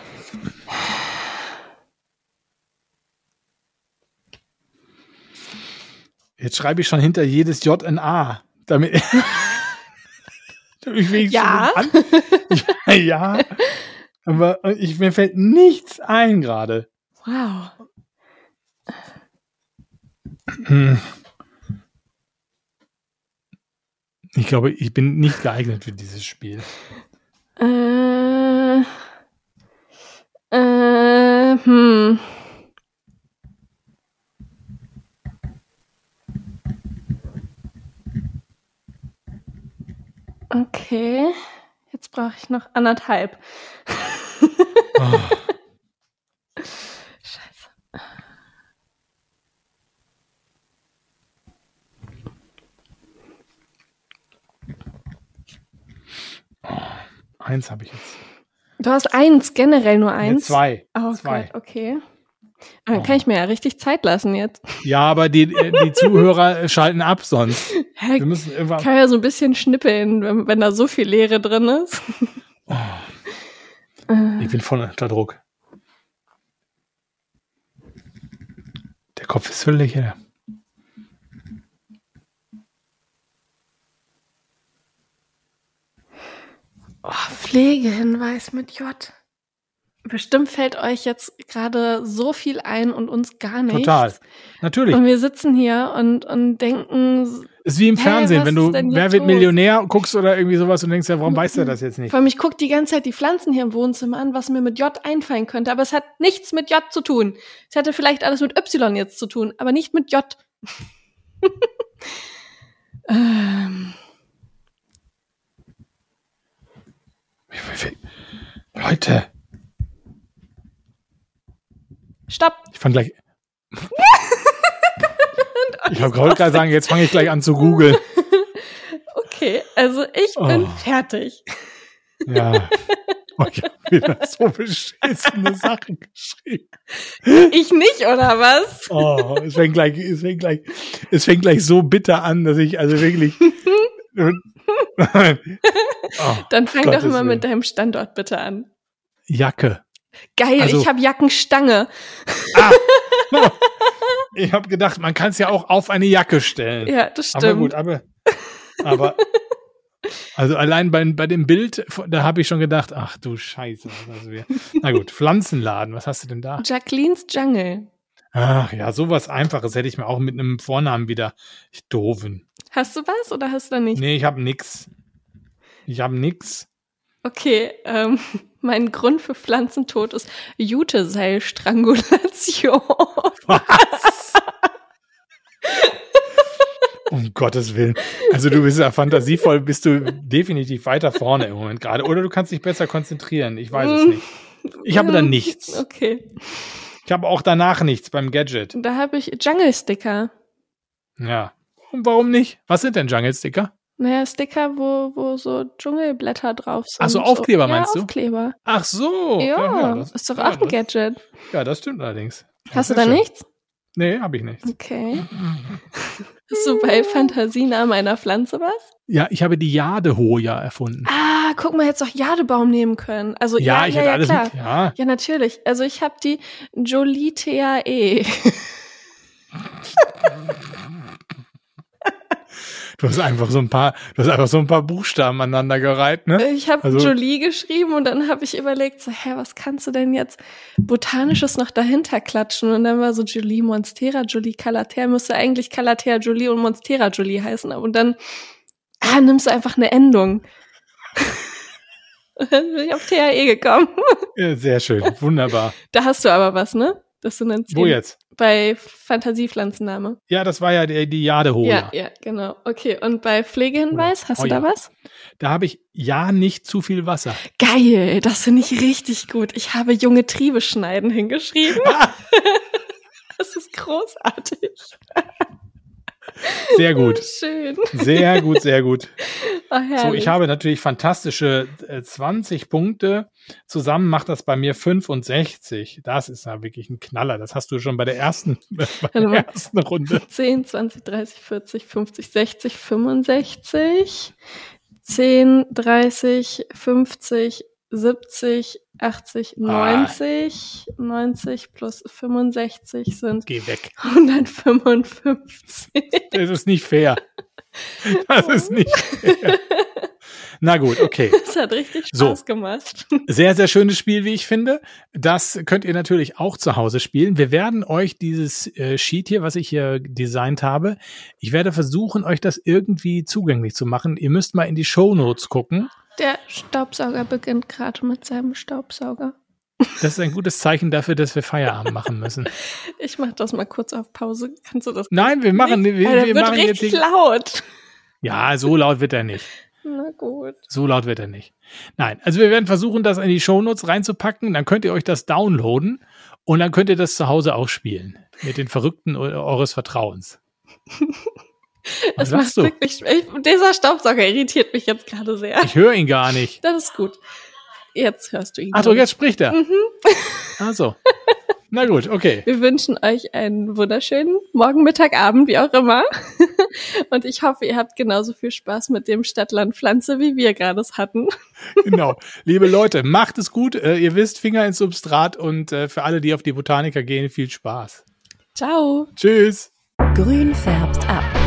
Jetzt schreibe ich schon hinter jedes J ein A. Damit, damit ich wenigstens Ja. an, ja, ja. Aber ich, mir fällt nichts ein gerade. Wow. Hm. Ich glaube, ich bin nicht geeignet für dieses Spiel. Äh. Äh. Hm. Okay. Jetzt brauche ich noch anderthalb. Oh. Scheiße. Eins habe ich jetzt. Du hast eins, generell nur Nee, eins. zwei. Oh Zwei. Gott, okay. Dann Oh. kann ich mir ja richtig Zeit lassen jetzt. Ja, aber die, äh, die Zuhörer schalten ab sonst. Wir müssen irgendwann. kann ja so ein bisschen schnippeln, wenn, wenn da so viel Leere drin ist. Oh, ich bin voll unter Druck. Der Kopf ist völlig leer. Oh, Pflegehinweis mit J. Bestimmt fällt euch jetzt gerade so viel ein und uns gar nicht. Total. Natürlich. Und wir sitzen hier und, und denken, Ist wie im Hä, Fernsehen, wenn du Wer wird? Millionär guckst oder irgendwie sowas und denkst ja, warum weiß der das jetzt nicht? vor allem ich gucke die ganze Zeit die Pflanzen hier im Wohnzimmer an, was mir mit J einfallen könnte, aber es hat nichts mit J zu tun. Es hätte vielleicht alles mit Y jetzt zu tun, aber nicht mit J. ähm, Leute, stopp. ich fange gleich. ich wollte gerade sagen, jetzt fange ich gleich an zu googeln. Okay, also ich bin Oh. fertig. Ja. Oh, ich habe wieder so beschissene Sachen geschrieben. Ich nicht, oder was? Oh, es fängt gleich, es fängt gleich, es fängt gleich so bitter an, dass ich also wirklich. oh, Dann fang Gottes doch mal Willen. mit deinem Standort bitte an. Jacke. Geil, Also- ich habe Jackenstange. Ah, ich habe gedacht, man kann es ja auch auf eine Jacke stellen. Ja, das aber stimmt. gut, aber, aber also allein bei, bei dem Bild, da habe ich schon gedacht, ach du Scheiße. du hier? Na gut, Pflanzenladen, was hast du denn da? Jacquelines Jungle. Ach ja, sowas Einfaches hätte ich mir auch mit einem Vornamen wieder. Ich doofen. Hast du was oder hast du da nicht? Nee, ich habe nix. Ich habe nix. Okay, ähm, mein Grund für Pflanzentod ist Juteseilstrangulation. Was? um Gottes Willen. Also du bist ja fantasievoll, bist du definitiv weiter vorne im Moment gerade. Oder du kannst dich besser konzentrieren. Ich weiß es nicht. Ich habe da nichts. Okay, Ich habe auch danach nichts beim Gadget. da habe ich Jungle Sticker. Ja. Und warum nicht? Was sind denn Jungle Sticker? Naja, Sticker, wo, wo so Dschungelblätter drauf sind. Ach so, Aufkleber ja, meinst du? Aufkleber. Ach so. Ja, das, ist doch ja, auch ein Gadget. Ja, das stimmt allerdings. Hast du da schön. nichts? Nee, habe ich nichts. Okay. Hast du bei Fantasienamen einer Pflanze was? Ja, ich habe die Jadehoja erfunden. Ah, guck mal, hättest doch Jadebaum nehmen können. Also ja, ja, ich ja, hätte ja, alles klar. mit. Ja, Ja, natürlich. Also ich habe die Jolitea-E. du hast einfach so ein paar, du hast einfach so ein paar Buchstaben aneinandergereiht, ne? Ich habe Also- Jolie geschrieben und dann habe ich überlegt, so, hä, was kannst du denn jetzt Botanisches noch dahinter klatschen? Und dann war so Jolie Monstera, Jolie Calater, müsste eigentlich Calater Jolie und Monstera Jolie heißen. Und dann ah, nimmst du einfach eine Endung. Und dann bin ich auf THE gekommen. Ja, sehr schön, wunderbar. Da hast du aber was, ne? Das sind dann Wo zehn- jetzt? Bei Fantasiepflanzenname. Ja, das war ja die, die Jadehoja. Ja, ja, genau. Okay, und bei Pflegehinweis, hast du da was? Da habe ich ja nicht zu viel Wasser. Geil, das finde ich richtig gut. Ich habe junge Triebe schneiden hingeschrieben. Das ist großartig. Sehr gut. Schön. Sehr gut, sehr gut. Oh, So, ich habe natürlich fantastische äh, 20 Punkte. Zusammen macht das bei mir 65. Das ist ja wirklich ein Knaller. Das hast du schon bei der ersten, bei der ersten Runde. 10, 20, 30, 40, 50, 60, 65. 10, 30, 50, 70, 80, Ah. 90. 90 plus 65 sind Geh weg. 155. Das ist nicht fair. Das ist nicht fair. Na gut, okay. Das hat richtig So. Spaß gemacht. Sehr, sehr schönes Spiel, wie ich finde. Das könnt ihr natürlich auch zu Hause spielen. Wir werden euch dieses äh, Sheet hier, was ich hier designt habe, ich werde versuchen, euch das irgendwie zugänglich zu machen. Ihr müsst mal in die Show Notes gucken. Der Staubsauger beginnt gerade mit seinem Staubsauger. Das ist ein gutes Zeichen dafür, dass wir Feierabend machen müssen. Ich mach das mal kurz auf Pause. Kannst du das? Nein, wir machen, wir, Alter, wir wird machen jetzt laut. Ja, so laut wird er nicht. Na gut. So laut wird er nicht. Nein, also wir werden versuchen, das in die Shownotes reinzupacken. Dann könnt ihr euch das downloaden und dann könnt ihr das zu Hause auch spielen. Mit den Verrückten eu- eures Vertrauens. Was Es macht du? wirklich. Ich, dieser Staubsauger irritiert mich jetzt gerade sehr. Ich höre ihn gar nicht. Das ist gut. Jetzt hörst du ihn. Ach so, jetzt spricht er. Mhm. Also. Na gut, okay. Wir wünschen euch einen wunderschönen Morgen, Mittag, Abend, wie auch immer. Und ich hoffe, ihr habt genauso viel Spaß mit dem Stadtland Pflanze, wie wir gerade es hatten. Genau. Liebe Leute, macht es gut. Äh, ihr wisst, Finger ins Substrat und äh, für alle, die auf die Botaniker gehen, viel Spaß. Ciao. Tschüss. Grün färbt ab.